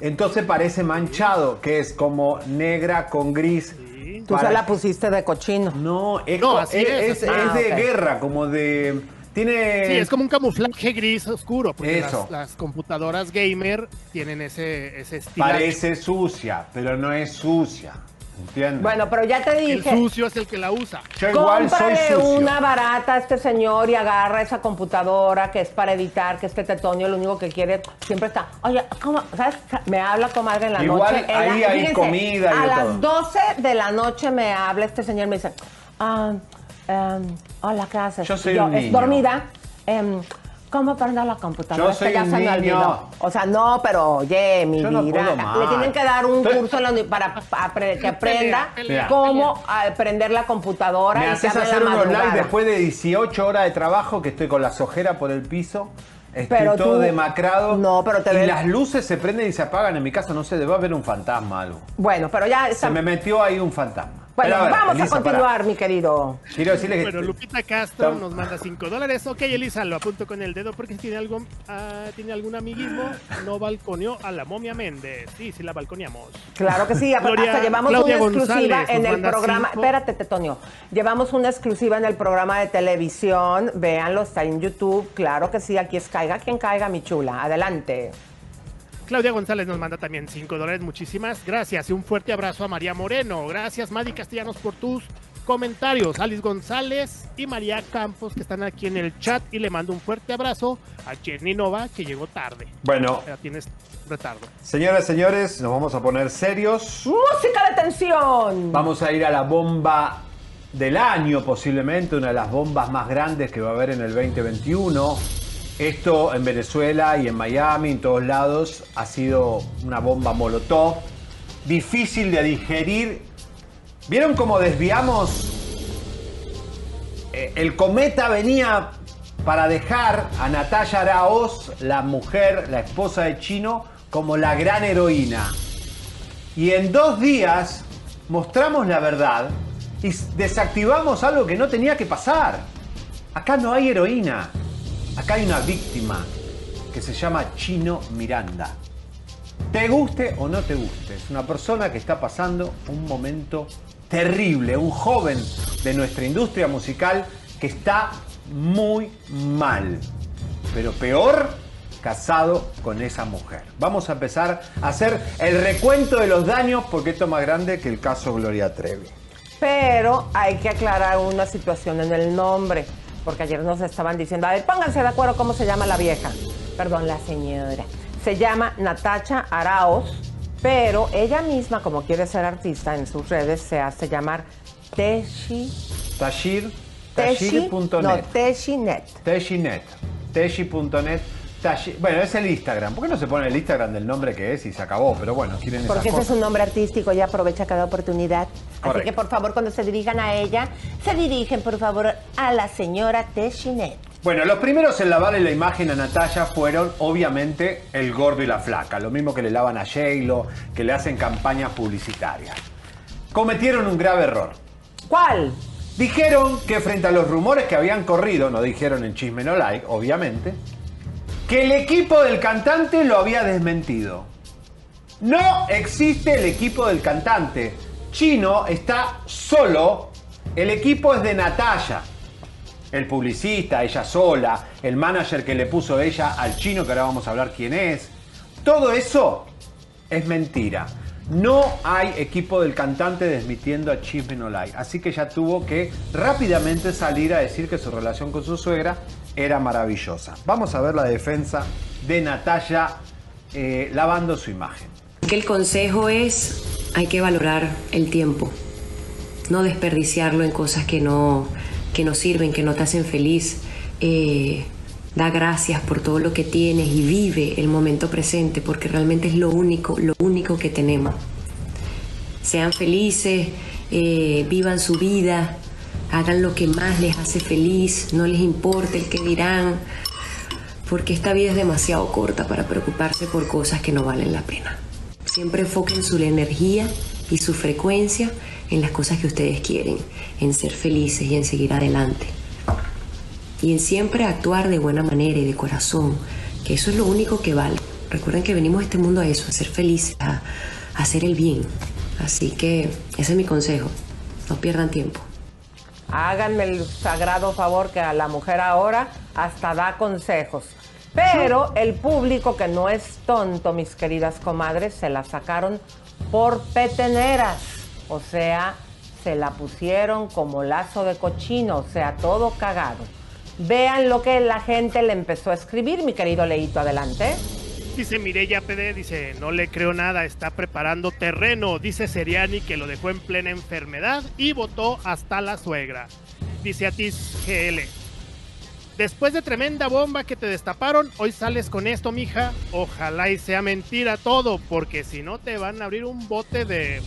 Entonces parece manchado, que es como negra con gris. Tú Para- se la pusiste de cochino. No, es, No, co- así es, es, es- así es es. de Ah, guerra, como de... Tiene... Sí, es como un camuflaje gris oscuro, porque Eso. las, las computadoras gamer tienen ese, ese estilo. Parece sucia, pero no es sucia. ¿Entiendes? Bueno, pero ya te El dije. sucio es el que la usa. yo igual soy sucio. una barata a este señor y agarra esa computadora que es para editar, que este tetonio lo único que quiere siempre está, oye, ¿cómo? ¿sabes? Me habla comadre en la Igual noche. la- ahí hay fíjense, comida y A las todo. 12 de la noche me habla este señor y me dice, ah, Em, hola, ¿qué haces? Yo soy Y un Es dormida. ¿Cómo prender la computadora? Yo Es que soy ya un se me niño. olvidó. O sea, no, pero oye, mi Yo no vida. puedo más. Le tienen que dar un Estoy- curso en la uni- para apre- que aprenda pelea, cómo ah, prender la computadora. Me y que haces hable hacer la un online madrugada. después de 18 horas de trabajo que estoy con las ojeras por el piso. Estoy Pero todo tú- demacrado. No, pero te Y ves- las luces se prenden y se apagan en mi casa. No sé, debe haber un fantasma algo. Bueno, pero ya Se está. me metió ahí un fantasma. Bueno, Pero a ver, vamos Elisa, a continuar, mi querido. Quiero decirle que. Bueno, Lupita Castro nos manda 5 dólares. Ok, Elisa, lo apunto con el dedo porque si tiene algo, ah, tiene algún amiguismo, no balconeó a la momia Méndez. Sí, sí la balconeamos. Claro que sí, hasta Gloria- llevamos Claudia una exclusiva González en el programa. cinco. Espérate, Tetonio. Llevamos una exclusiva en el programa de televisión. Véanlo, está en YouTube. Claro que sí, aquí es caiga quien caiga, mi chula. Adelante. Claudia González nos manda también 5 dólares. Muchísimas gracias. Y un fuerte abrazo a María Moreno. Gracias, Madi Castellanos, por tus comentarios. Alice González y María Campos, que están aquí en el chat. Y le mando un fuerte abrazo a Jenny Nova, que llegó tarde. Bueno, Ya tienes retardo. señoras, señores, nos vamos a poner serios. Música de tensión. Vamos a ir a la bomba del año, posiblemente una de las bombas más grandes que va a haber en el 2021. Esto en Venezuela y en Miami, en todos lados, ha sido una bomba molotov, difícil de digerir. ¿Vieron cómo desviamos? Eh, el cometa venía para dejar a Natalia Araoz, la mujer, la esposa de Chino, como la gran heroína. Y en dos días mostramos la verdad y desactivamos algo que no tenía que pasar. Acá no hay heroína. Acá hay una víctima que se llama Chino Miranda. Te guste o no te guste, es una persona que está pasando un momento terrible, un joven de nuestra industria musical que está muy mal. Pero peor, casado con esa mujer. Vamos a empezar a hacer el recuento de los daños porque esto es más grande que el caso Gloria Trevi. Pero hay que aclarar una situación en el nombre. Porque ayer nos estaban diciendo, a ver, pónganse de acuerdo cómo se llama la vieja. Perdón, la señora. Se llama Natacha Araos, pero ella misma, como quiere ser artista en sus redes, se hace llamar Teshi. Tashir, Teshi. No, tashir.net. Teshinet. Teshinet. Teshi.net. Bueno, es el Instagram. ¿Por qué no se pone el Instagram del nombre que es y se acabó? Pero bueno, quieren esas Porque ese es cosas. un nombre artístico, ella aprovecha cada oportunidad. Así que por favor, cuando se dirijan a ella, se dirigen por favor a la señora Teshinet. Bueno, los primeros en lavarle la imagen a Natalia fueron, obviamente, el gordo y la flaca. Lo mismo que le lavan a J-Lo, que le hacen campañas publicitarias. Cometieron un grave error. ¿Cuál? Dijeron que frente a los rumores que habían corrido, no dijeron en Chisme No Like, obviamente, que el equipo del cantante lo había desmentido. No existe el equipo del cantante. Chino está solo. El equipo es de Natalia. El publicista, ella sola, el manager que le puso ella al chino, que ahora vamos a hablar quién es. Todo eso es mentira. No hay equipo del cantante desmitiendo a Chisme No. Así que ya tuvo que rápidamente salir a decir que su relación con su suegra era maravillosa. Vamos a ver la defensa de Natalia eh, lavando su imagen. El consejo es, hay que valorar el tiempo, no desperdiciarlo en cosas que no, que no sirven, que no te hacen feliz. Eh, da gracias por todo lo que tienes y vive el momento presente, porque realmente es lo único, lo único que tenemos. Sean felices, eh, vivan su vida, hagan lo que más les hace feliz, no les importa el que dirán, porque esta vida es demasiado corta para preocuparse por cosas que no valen la pena. Siempre enfoquen su energía y su frecuencia en las cosas que ustedes quieren, en ser felices y en seguir adelante. Y en siempre actuar de buena manera y de corazón, que eso es lo único que vale. Recuerden que venimos a este mundo a eso, a ser felices, a, a hacer el bien. Así que ese es mi consejo. No pierdan tiempo. Háganme el sagrado favor que a la mujer ahora hasta da consejos. Pero el público que no es tonto, mis queridas comadres, se la sacaron por peteneras. O sea, se la pusieron como lazo de cochino, o sea, todo cagado. Vean lo que la gente le empezó a escribir, mi querido Leito, adelante. Dice Mireya PD, dice, no le creo nada, está preparando terreno. Dice Seriani que lo dejó en plena enfermedad y votó hasta la suegra. Dice Atis GL. Después de tremenda bomba que te destaparon, hoy sales con esto, mija. Ojalá y sea mentira todo, porque si no te van a abrir un bote de.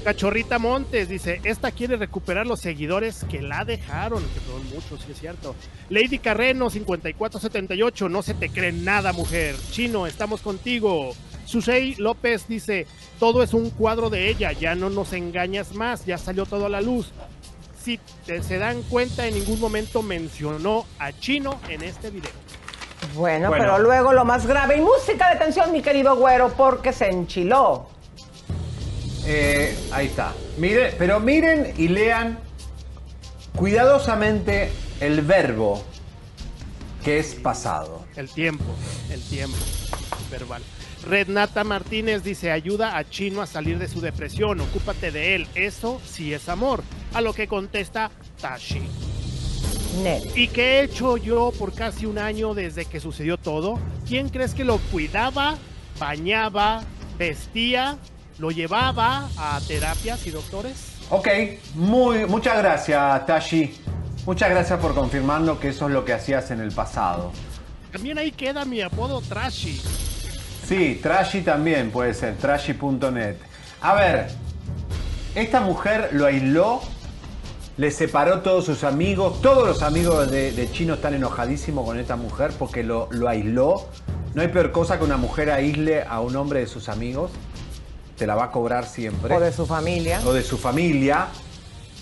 Cachorrita Montes dice: Esta quiere recuperar los seguidores que la dejaron, que son muchos, sí es cierto. Lady Carreno 5478, no se te cree nada, mujer. Chino, estamos contigo. Susei López dice: Todo es un cuadro de ella, ya no nos engañas más, ya salió todo a la luz si te- se dan cuenta, en ningún momento mencionó a Chino en este video. Bueno, Bueno. pero luego lo más grave. Y música de tensión, mi querido güero, porque se enchiló. Eh, ahí está. Miren, pero miren y lean cuidadosamente el verbo que es pasado. El tiempo, el tiempo verbal. Rednata Martínez dice, ayuda a Chino a salir de su depresión, ocúpate de él, eso sí es amor. A lo que contesta Tashi. Nel. ¿Y qué he hecho yo por casi un año desde que sucedió todo? ¿Quién crees que lo cuidaba, bañaba, vestía, lo llevaba a terapias y doctores? Ok, muy, muchas gracias, Tashi. Muchas gracias por confirmarnos que eso es lo que hacías en el pasado. También ahí queda mi apodo Trashy. Sí, Trashy también puede ser, trashy.net. A ver, esta mujer lo aisló, le separó todos sus amigos, todos los amigos de, de Chino están enojadísimos con esta mujer porque lo, lo aisló. No hay peor cosa que una mujer aísle a un hombre de sus amigos, te la va a cobrar siempre. O de su familia. o de su familia.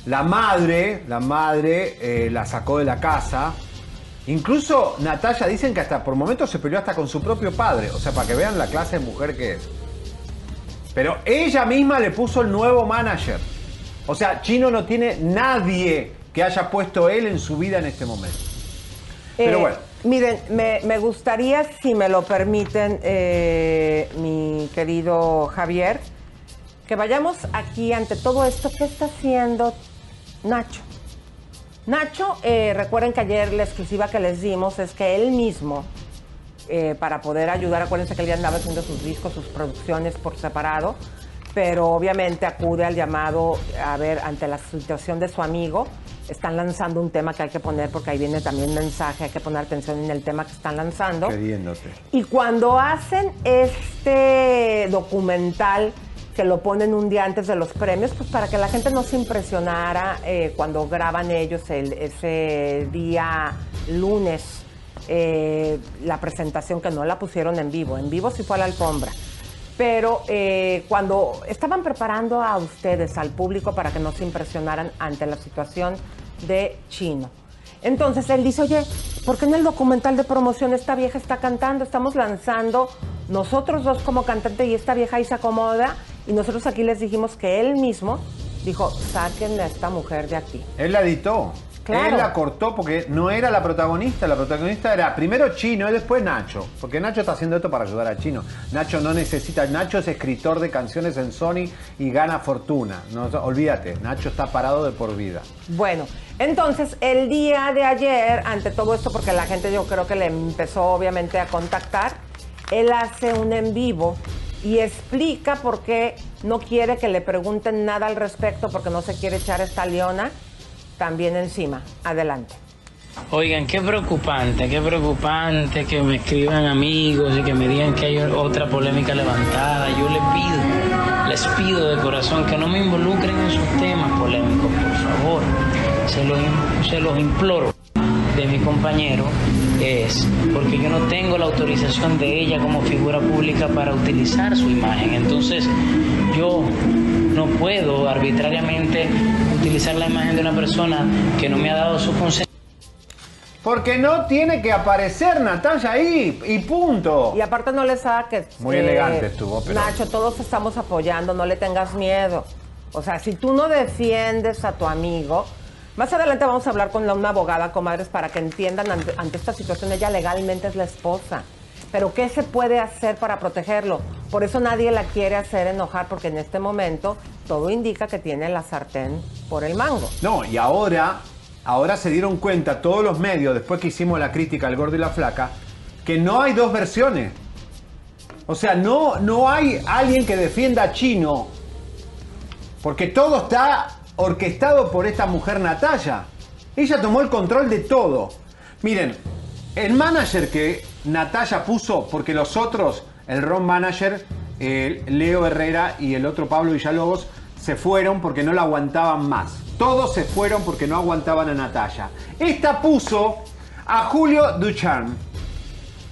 La madre, la madre eh, la sacó de la casa. Incluso Natalia dicen que hasta por momentos se peleó hasta con su propio padre. O sea, para que vean la clase de mujer que es. Pero ella misma le puso el nuevo manager. O sea, Chino no tiene nadie que haya puesto él en su vida en este momento. Pero Eh, bueno. Miren, me, gustaría, si me lo permiten, eh, mi querido Javier, que vayamos aquí ante todo esto. ¿Qué está haciendo Nacho? Nacho, eh, recuerden que ayer la exclusiva que les dimos es que él mismo, eh, para poder ayudar, acuérdense que él ya andaba haciendo sus discos, sus producciones por separado, pero obviamente acude al llamado, a ver, ante la situación de su amigo. Están lanzando un tema que hay que poner porque ahí viene también mensaje, hay que poner atención en el tema que están lanzando. Queriéndote. Y cuando hacen este documental que lo ponen un día antes de los premios, pues para que la gente no se impresionara eh, cuando graban ellos el- ese día lunes eh, la presentación que no la pusieron en vivo. En vivo sí fue a la alfombra. Pero eh, cuando estaban preparando a ustedes, al público, para que no se impresionaran ante la situación de Chino. Entonces él dice, oye, ¿por qué en el documental de promoción esta vieja está cantando? Estamos lanzando nosotros dos como cantante y esta vieja ahí se acomoda. Y nosotros aquí les dijimos que él mismo dijo, saquen a esta mujer de aquí. Él la editó. Claro. Él la cortó porque no era la protagonista. La protagonista era primero Chino y después Nacho. Porque Nacho está haciendo esto para ayudar a Chino. Nacho no necesita. Nacho es escritor de canciones en Sony y gana fortuna. No, olvídate, Nacho está parado de por vida. Bueno, entonces el día de ayer, ante todo esto, porque la gente yo creo que le empezó obviamente a contactar, él hace un en vivo y explica por qué no quiere que le pregunten nada al respecto, porque no se quiere echar esta leona también encima. Adelante. Oigan, qué preocupante, qué preocupante que me escriban amigos y que me digan que hay otra polémica levantada. Yo les pido, les pido de corazón que no me involucren en sus temas polémicos, por favor. Se los, se los imploro de mi compañero es porque yo no tengo la autorización de ella como figura pública para utilizar su imagen. Entonces yo no puedo arbitrariamente utilizar la imagen de una persona que no me ha dado su consentimiento. Porque no tiene que aparecer Natalia ahí y punto. Y aparte no le saques. Muy elegante estuvo, pero- Nacho, todos estamos apoyando, no le tengas miedo. O sea, si tú no defiendes a tu amigo, más adelante vamos a hablar con la- una abogada, comadres, para que entiendan ante, ante esta situación, ella legalmente es la esposa. Pero ¿qué se puede hacer para protegerlo? Por eso nadie la quiere hacer enojar, porque en este momento todo indica que tiene la sartén por el mango. No, y ahora, ahora se dieron cuenta todos los medios, después que hicimos la crítica al gordo y la flaca, que no hay dos versiones. O sea, no, no hay alguien que defienda a Chino. Porque todo está orquestado por esta mujer Natalia. Ella tomó el control de todo. Miren, el manager que Natalia puso, porque los otros, el Ron Manager, Leo Herrera y el otro Pablo Villalobos, se fueron porque no la aguantaban más. Todos se fueron porque no aguantaban a Natalia. Esta puso a Julio Ducharme.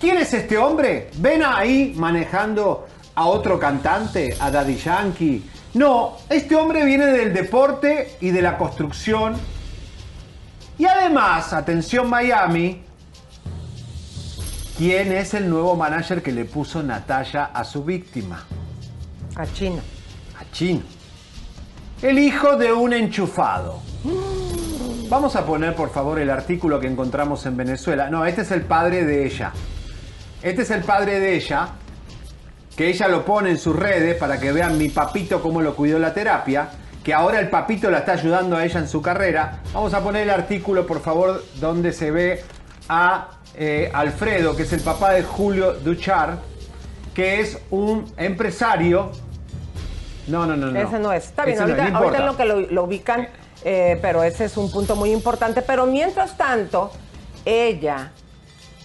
¿Quién es este hombre? ¿Ven ahí manejando a otro cantante, a Daddy Yankee? No, este hombre viene del deporte y de la construcción. Y además, atención Miami, ¿quién es el nuevo manager que le puso Natalia a su víctima? A Chino. A Chino. El hijo de un enchufado. Vamos a poner por favor el artículo que encontramos en Venezuela. No, este es el padre de ella. Este es el padre de ella, que ella lo pone en sus redes para que vean mi papito cómo lo cuidó la terapia, que ahora el papito la está ayudando a ella en su carrera. Vamos a poner el artículo por favor donde se ve a eh, Alfredo, que es el papá de Julio Duchar, que es un empresario no, no, no, no. Ese no es. Está bien, Ese ahorita, no ahorita importa. en lo que lo, lo ubican, eh, pero ese es un punto muy importante. Pero mientras tanto, ella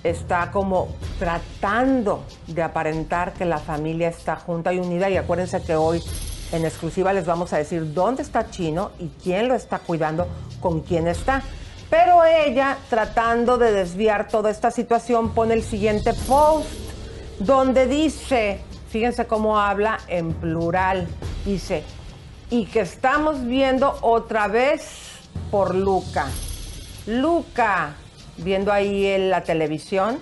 está como tratando de aparentar que la familia está junta y unida. Y acuérdense que hoy en exclusiva les vamos a decir dónde está Chino y quién lo está cuidando, con quién está. Pero ella, tratando de desviar toda esta situación, pone el siguiente post donde dice, fíjense cómo habla en plural, dice, y que estamos viendo otra vez por Luca. Luca, viendo ahí en la televisión,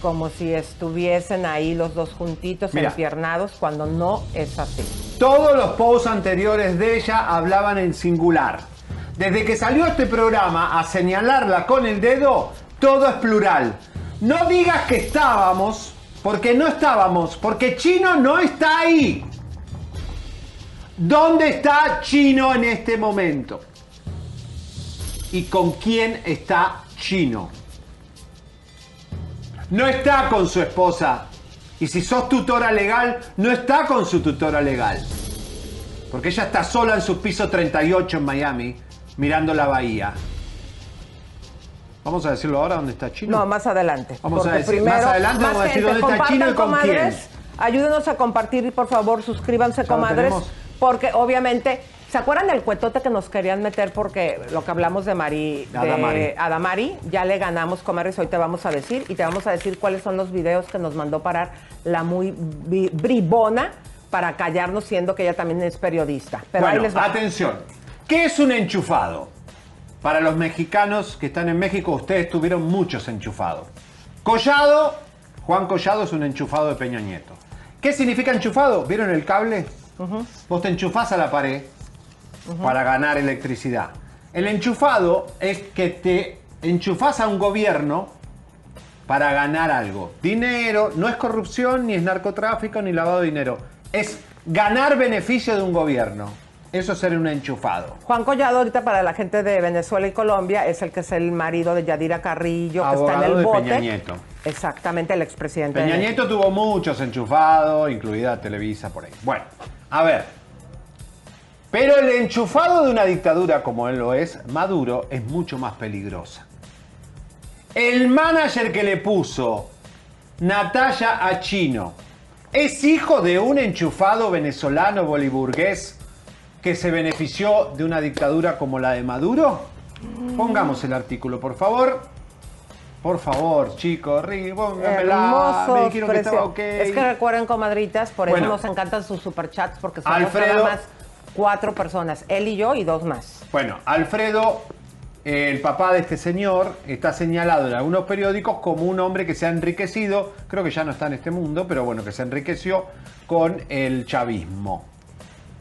como si estuviesen ahí los dos juntitos, Mira. empiernados, cuando no es así. Todos los posts anteriores de ella hablaban en singular. Desde que salió este programa a señalarla con el dedo, todo es plural. No digas que estábamos, porque no estábamos, porque Chino no está ahí. ¿Dónde está Chino en este momento? ¿Y con quién está Chino? No está con su esposa. Y si sos tutora legal, no está con su tutora legal. Porque ella está sola en su piso 38 en Miami, mirando la bahía. Vamos a decirlo ahora dónde está Chino. No, más adelante. Vamos a decir- más adelante más vamos a decir gente, dónde está Chino y con quién. comadres. Ayúdenos a compartir, por favor, suscríbanse, comadres. Porque obviamente, ¿se acuerdan del cuetote que nos querían meter? Porque lo que hablamos de Mari, de Adamari. Adamari, ya le ganamos, comadres, hoy te vamos a decir. Y te vamos a decir cuáles son los videos que nos mandó parar la muy bribona para callarnos, siendo que ella también es periodista. Pero bueno, ahí les va. atención. ¿Qué es un enchufado? Para los mexicanos que están en México, ustedes tuvieron muchos enchufados. Collado, Juan Collado es un enchufado de Peña Nieto. ¿Qué significa enchufado? ¿Vieron el cable? Vos te enchufás a la pared para ganar electricidad. El enchufado es que te enchufás a un gobierno para ganar algo. Dinero, no es corrupción, ni es narcotráfico, ni lavado de dinero. Es ganar beneficio de un gobierno. Eso es ser un enchufado. Juan Collado, ahorita para la gente de Venezuela y Colombia, es el que es el marido de Yadira Carrillo, que está en el de bote. Peña Nieto. Exactamente, el expresidente. Peña Nieto tuvo muchos enchufados, incluida Televisa por ahí. Bueno, a ver. Pero el enchufado de una dictadura como él lo es, Maduro, es mucho más peligrosa. El manager que le puso Natalia a Chino es hijo de un enchufado venezolano boliburgués que se benefició de una dictadura como la de Maduro. Pongamos el artículo, por favor. Por favor, chicos, Ricky, póngamela. Me dijeron que estaba ok. Es que recuerden, comadritas, por eso Bueno. nos encantan sus superchats, porque somos Alfredo. nada más cuatro personas, él y yo y dos más. Bueno, Alfredo, el papá de este señor, está señalado en algunos periódicos como un hombre que se ha enriquecido, creo que ya no está en este mundo, pero bueno, que se enriqueció con el chavismo.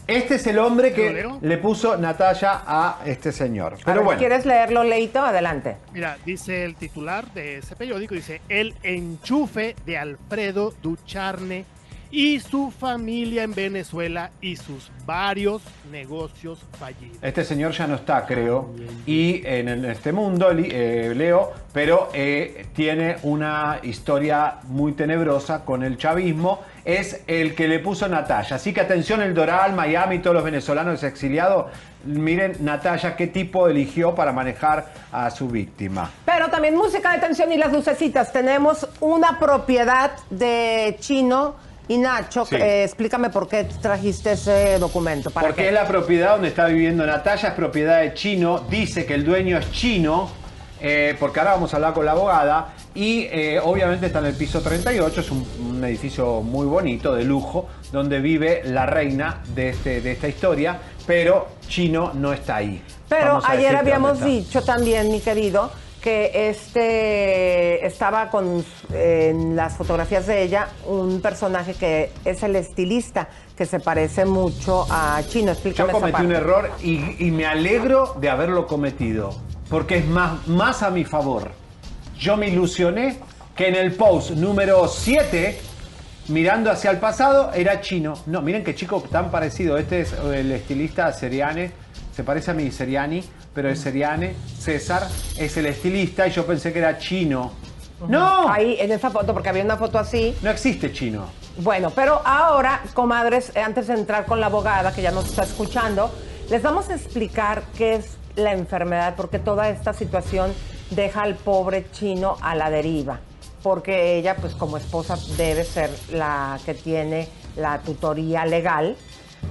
Este es el hombre ¿Lo que le puso Natalia a este señor. A Pero ver, bueno, ¿Quieres leerlo, Leito? Adelante. Mira, dice el titular de ese periódico, dice, el enchufe de Alfredo Ducharne y su familia en Venezuela y sus varios negocios fallidos. este señor ya no está, creo, y en, este mundo, eh, Leo, pero eh, tiene una historia muy tenebrosa con el chavismo. Es el que le puso Natalia. Así que atención el Doral, Miami, todos los venezolanos exiliados. Miren Natalia qué tipo eligió para manejar a su víctima. Pero también música de tensión y las lucecitas. Tenemos una propiedad de Chino y Nacho. Sí. eh, explícame por qué trajiste ese documento. ¿Para Porque qué? es la propiedad donde está viviendo Natalia, es propiedad de chino, dice que el dueño es chino, eh, porque ahora vamos a hablar con la abogada, y eh, obviamente está en el piso 38, es un, un edificio muy bonito, de lujo, donde vive la reina de, este, de esta historia, pero chino no está ahí. Pero ayer habíamos dicho también, mi querido, que este estaba con en las fotografías de ella un personaje que es el estilista, que se parece mucho a Chino. Yo Explícame esa cometí un error y, y me alegro de haberlo cometido, porque es más, más a mi favor. Yo me ilusioné que en el post número 7, mirando hacia el pasado, era chino. No, miren qué chico tan parecido. Este es el estilista Seriane, se parece a mi Seriani, pero es Seriane. César es el estilista y yo pensé que era chino. ¡No! Ahí, en esa foto, porque había una foto así. No existe chino. Bueno, pero ahora, comadres, eh, antes de entrar con la abogada que ya nos está escuchando, les vamos a explicar qué es la enfermedad, porque toda esta situación deja al pobre chino a la deriva, porque ella, pues como esposa, debe ser la que tiene la tutoría legal,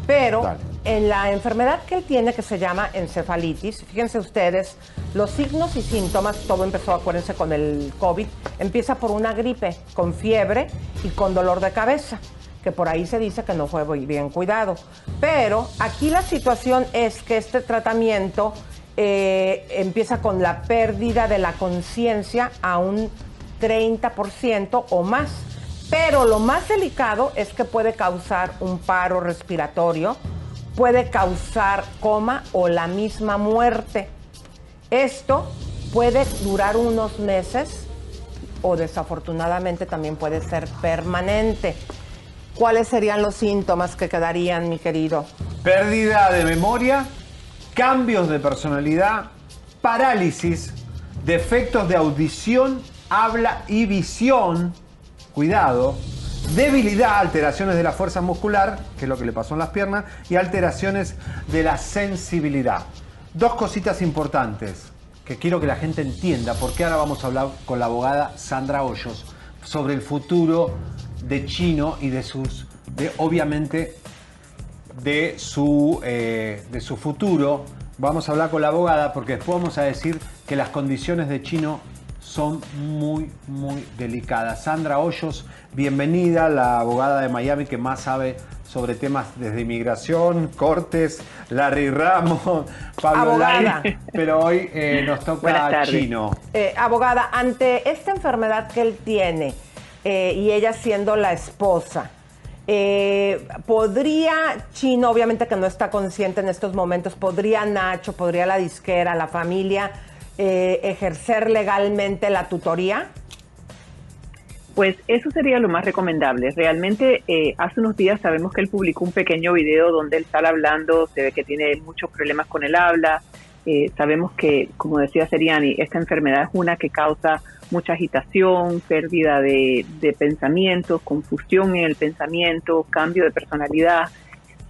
pero Dale. en la enfermedad que él tiene, que se llama encefalitis, fíjense ustedes, los signos y síntomas, todo empezó, acuérdense, con el COVID, empieza por una gripe, con fiebre y con dolor de cabeza, que por ahí se dice que no fue muy bien cuidado. Pero aquí la situación es que este tratamiento eh, empieza con la pérdida de la conciencia a un 30% o más. Pero lo más delicado es que puede causar un paro respiratorio, puede causar coma o la misma muerte. Esto puede durar unos meses o desafortunadamente también puede ser permanente. ¿Cuáles serían los síntomas que quedarían, mi querido? Pérdida de memoria, cambios de personalidad, parálisis, defectos de audición, habla y visión, cuidado, debilidad, alteraciones de la fuerza muscular, que es lo que le pasó en las piernas, y alteraciones de la sensibilidad. Dos cositas importantes que quiero que la gente entienda, porque ahora vamos a hablar con la abogada Sandra Hoyos sobre el futuro de Chino y de sus, de obviamente de su, eh, de su futuro. Vamos a hablar con la abogada porque después vamos a decir que las condiciones de Chino son muy, muy delicadas. Sandra Hoyos, bienvenida, la abogada de Miami que más sabe sobre temas desde inmigración, cortes, Larry Ramos, Pablo Abogada. Lai, pero hoy eh, nos toca. Chino. Eh, abogada, ante esta enfermedad que él tiene eh, y ella siendo la esposa, eh, ¿podría Chino, obviamente que no está consciente en estos momentos, podría Nacho, podría la disquera, la familia, eh, ejercer legalmente la tutoría? Pues eso sería lo más recomendable. Realmente eh, hace unos días sabemos que él publicó un pequeño video donde él está hablando, se ve que tiene muchos problemas con el habla. Eh, sabemos que, como decía Seriani, esta enfermedad es una que causa mucha agitación, pérdida de, de pensamientos, confusión en el pensamiento, cambio de personalidad.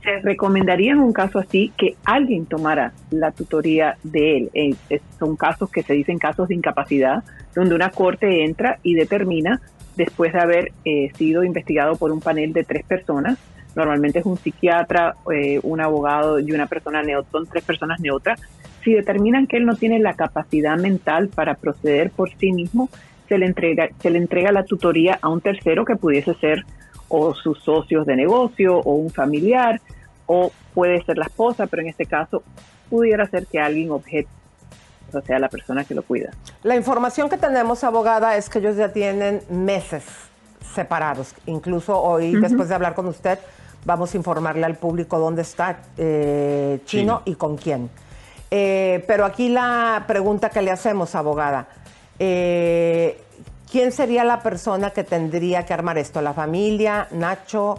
Se recomendaría en un caso así que alguien tomara la tutoría de él. Eh, son casos que se dicen casos de incapacidad, donde una corte entra y determina, después de haber eh, sido investigado por un panel de tres personas, normalmente es un psiquiatra, eh, un abogado y una persona neutra, son tres personas neutras, si determinan que él no tiene la capacidad mental para proceder por sí mismo, se le entrega, se le entrega la tutoría a un tercero que pudiese ser o sus socios de negocio o un familiar o puede ser la esposa, pero en este caso pudiera ser que alguien objete, o sea, la persona que lo cuida. La información que tenemos, abogada, es que ellos ya tienen meses separados. Incluso hoy, después de hablar con usted, vamos a informarle al público dónde está eh, Chino Chino. y con quién. Eh, pero aquí la pregunta que le hacemos, abogada, eh, ¿quién sería la persona que tendría que armar esto? ¿La familia, Nacho,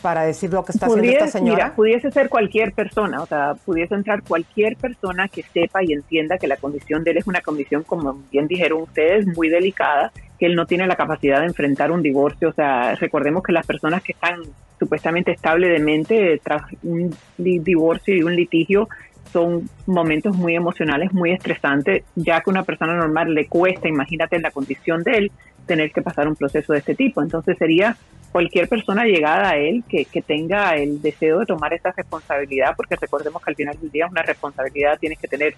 para decir lo que está haciendo esta señora? mira, pudiese ser cualquier persona, o sea, pudiese entrar cualquier persona que sepa y entienda que la condición de él es una condición, como bien dijeron ustedes, muy delicada que él no tiene la capacidad de enfrentar un divorcio. O sea, recordemos que las personas que están supuestamente estables de mente tras un divorcio y un litigio son momentos muy emocionales, muy estresantes, ya que a una persona normal le cuesta, imagínate la condición de él, tener que pasar un proceso de este tipo. Entonces sería cualquier persona llegada a él que, que tenga el deseo de tomar esa responsabilidad, porque recordemos que al final del día es una responsabilidad, tienes que tener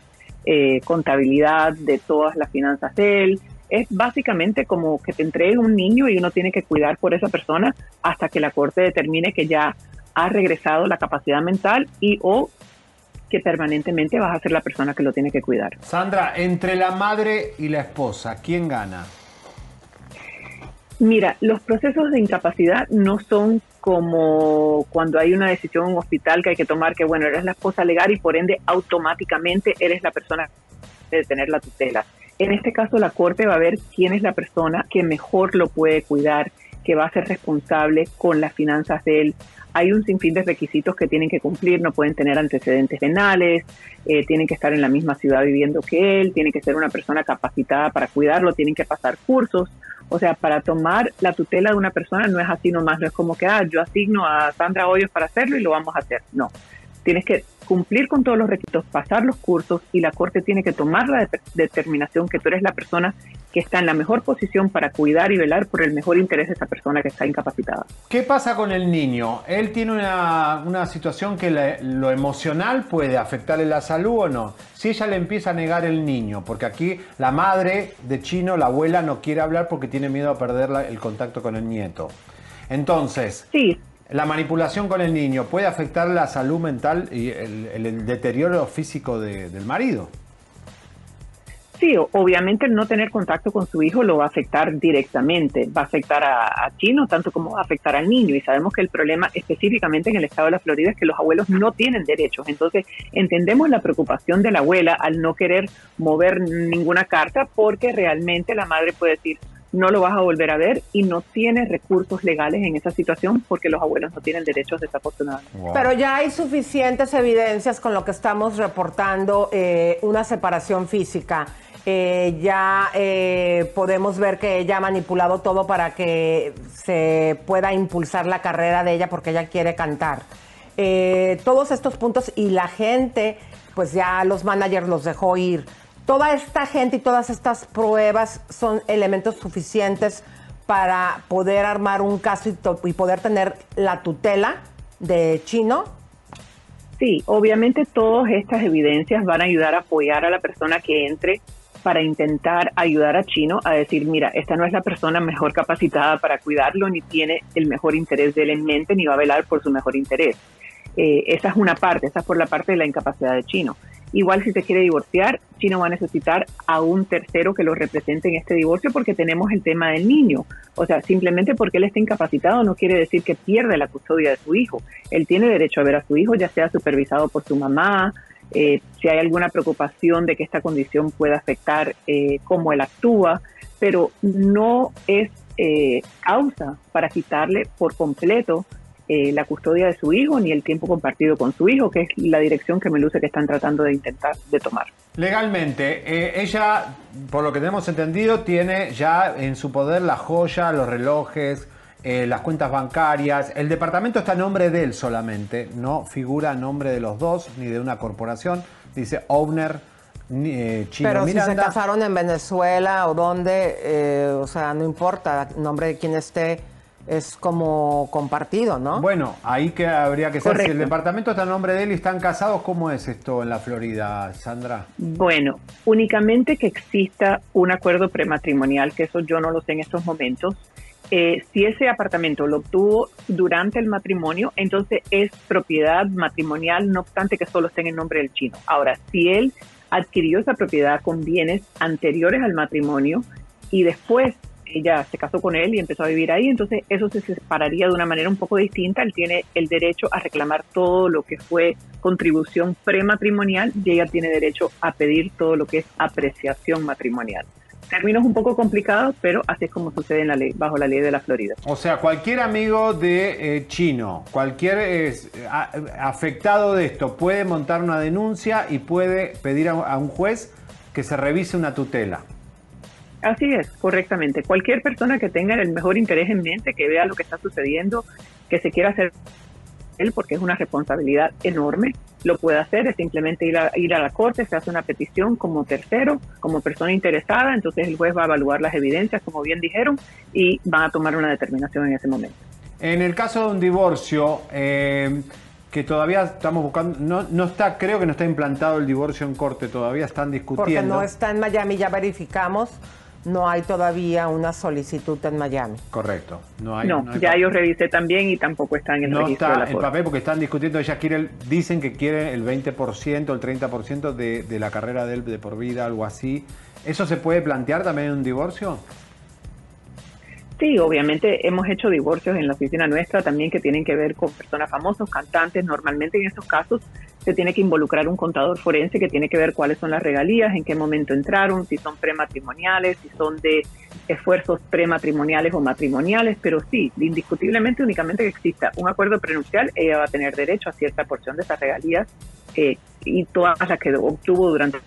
eh, contabilidad de todas las finanzas de él. Es básicamente como que te entregue un niño y uno tiene que cuidar por esa persona hasta que la corte determine que ya ha regresado la capacidad mental y o que permanentemente vas a ser la persona que lo tiene que cuidar. Sandra, entre la madre y la esposa, ¿quién gana? Mira, los procesos de incapacidad no son como cuando hay una decisión en un hospital que hay que tomar que, bueno, eres la esposa legal y por ende automáticamente eres la persona de tener la tutela. En este caso, la Corte va a ver quién es la persona que mejor lo puede cuidar, que va a ser responsable con las finanzas de él. Hay un sinfín de requisitos que tienen que cumplir, no pueden tener antecedentes penales, eh, tienen que estar en la misma ciudad viviendo que él, tienen que ser una persona capacitada para cuidarlo, tienen que pasar cursos. O sea, para tomar la tutela de una persona no es así nomás, no es como que, ah, yo asigno a Sandra Hoyos para hacerlo y lo vamos a hacer. No, tienes que cumplir con todos los requisitos, pasar los cursos y la Corte tiene que tomar la determinación que tú eres la persona que está en la mejor posición para cuidar y velar por el mejor interés de esa persona que está incapacitada. ¿Qué pasa con el niño? ¿Él tiene una, situación que lo emocional puede afectarle la salud o no? Si ella le empieza a negar el niño, porque aquí la madre de Chino, la abuela, no quiere hablar porque tiene miedo a perder el contacto con el nieto. Entonces, sí la manipulación con el niño puede afectar la salud mental y el, deterioro físico del marido. Sí, obviamente no tener contacto con su hijo lo va a afectar directamente, va a afectar a, Chino tanto como va a afectar al niño. Y sabemos que el problema específicamente en el estado de la Florida es que los abuelos no tienen derechos, entonces entendemos la preocupación de la abuela al no querer mover ninguna carta porque realmente la madre puede decir, no lo vas a volver a ver y no tienes recursos legales en esa situación porque los abuelos no tienen derechos desafortunadamente. Pero ya hay suficientes evidencias con lo que estamos reportando eh, una separación física. Eh, ya eh, podemos ver que ella ha manipulado todo para que se pueda impulsar la carrera de ella porque ella quiere cantar. todos estos puntos y la gente, pues ya los managers los dejó ir toda esta gente y todas estas pruebas son elementos suficientes para poder armar un caso y, poder tener la tutela de Chino? Sí, obviamente todas estas evidencias van a ayudar a apoyar a la persona que entre para intentar ayudar a Chino a decir, mira, esta no es la persona mejor capacitada para cuidarlo, ni tiene el mejor interés de él en mente, ni va a velar por su mejor interés. Eh, esa es una parte, esa es por la parte de la incapacidad de Chino. Igual si se quiere divorciar, Chino va a necesitar a un tercero que lo represente en este divorcio porque tenemos el tema del niño. O sea, simplemente porque él está incapacitado no quiere decir que pierde la custodia de su hijo. Él tiene derecho a ver a su hijo, ya sea supervisado por su mamá, eh, si hay alguna preocupación de que esta condición pueda afectar eh, cómo él actúa, pero no es eh, causa para quitarle por completo eh, la custodia de su hijo ni el tiempo compartido con su hijo, que es la dirección que me luce que están tratando de intentar de tomar. Legalmente, eh, ella, por lo que tenemos entendido, tiene ya en su poder la joya, los relojes, eh, las cuentas bancarias. El departamento está a nombre de él solamente, no figura a nombre de los dos ni de una corporación. Dice owner. Chino Pero si se casaron en Venezuela o donde, o sea, no importa el nombre de quien esté, es como compartido, ¿no? Bueno, ahí que habría que ser. Si el departamento está en nombre de él y están casados, ¿cómo es esto en la Florida, Sandra? Bueno, únicamente que exista un acuerdo prematrimonial, que eso yo no lo sé en estos momentos. Eh, si ese apartamento lo obtuvo durante el matrimonio, entonces es propiedad matrimonial, no obstante que solo esté en el nombre del chino. Ahora, si él adquirió esa propiedad con bienes anteriores al matrimonio y después ella se casó con él y empezó a vivir ahí, entonces eso se separaría de una manera un poco distinta. Él tiene el derecho a reclamar todo lo que fue contribución prematrimonial y ella tiene derecho a pedir todo lo que es apreciación matrimonial. Términos un poco complicados, pero así es como sucede en la ley, bajo la ley de la Florida. O sea, cualquier amigo de eh, chino, cualquier afectado de esto puede montar una denuncia y puede pedir a un juez que se revise una tutela. Así es, correctamente. Cualquier persona que tenga el mejor interés en mente, que vea lo que está sucediendo, que se quiera hacer él, porque es una responsabilidad enorme, lo puede hacer, es simplemente ir a, ir a la corte, se hace una petición como tercero, como persona interesada, entonces el juez va a evaluar las evidencias, como bien dijeron, y van a tomar una determinación en ese momento. En el caso de un divorcio, eh, que todavía estamos buscando, no, no está, creo que no está implantado el divorcio en corte, todavía están discutiendo. Porque no está en Miami, ya verificamos, no hay todavía una solicitud en Miami. Correcto. No, hay, no, no hay ya papel. yo revisé también y tampoco está en el No registro de está la en papel porque están discutiendo, ella quiere, el- dicen que quiere el 20%, el 30% de, de la carrera de él de por vida, algo así. ¿Eso se puede plantear también en un divorcio? Sí, obviamente hemos hecho divorcios en la oficina nuestra también que tienen que ver con personas famosos, cantantes. Normalmente en estos casos se tiene que involucrar un contador forense que tiene que ver cuáles son las regalías, en qué momento entraron, si son prematrimoniales, si son de esfuerzos prematrimoniales o matrimoniales, pero sí, indiscutiblemente únicamente que exista un acuerdo prenupcial, ella va a tener derecho a cierta porción de esas regalías eh, y todas las que obtuvo durante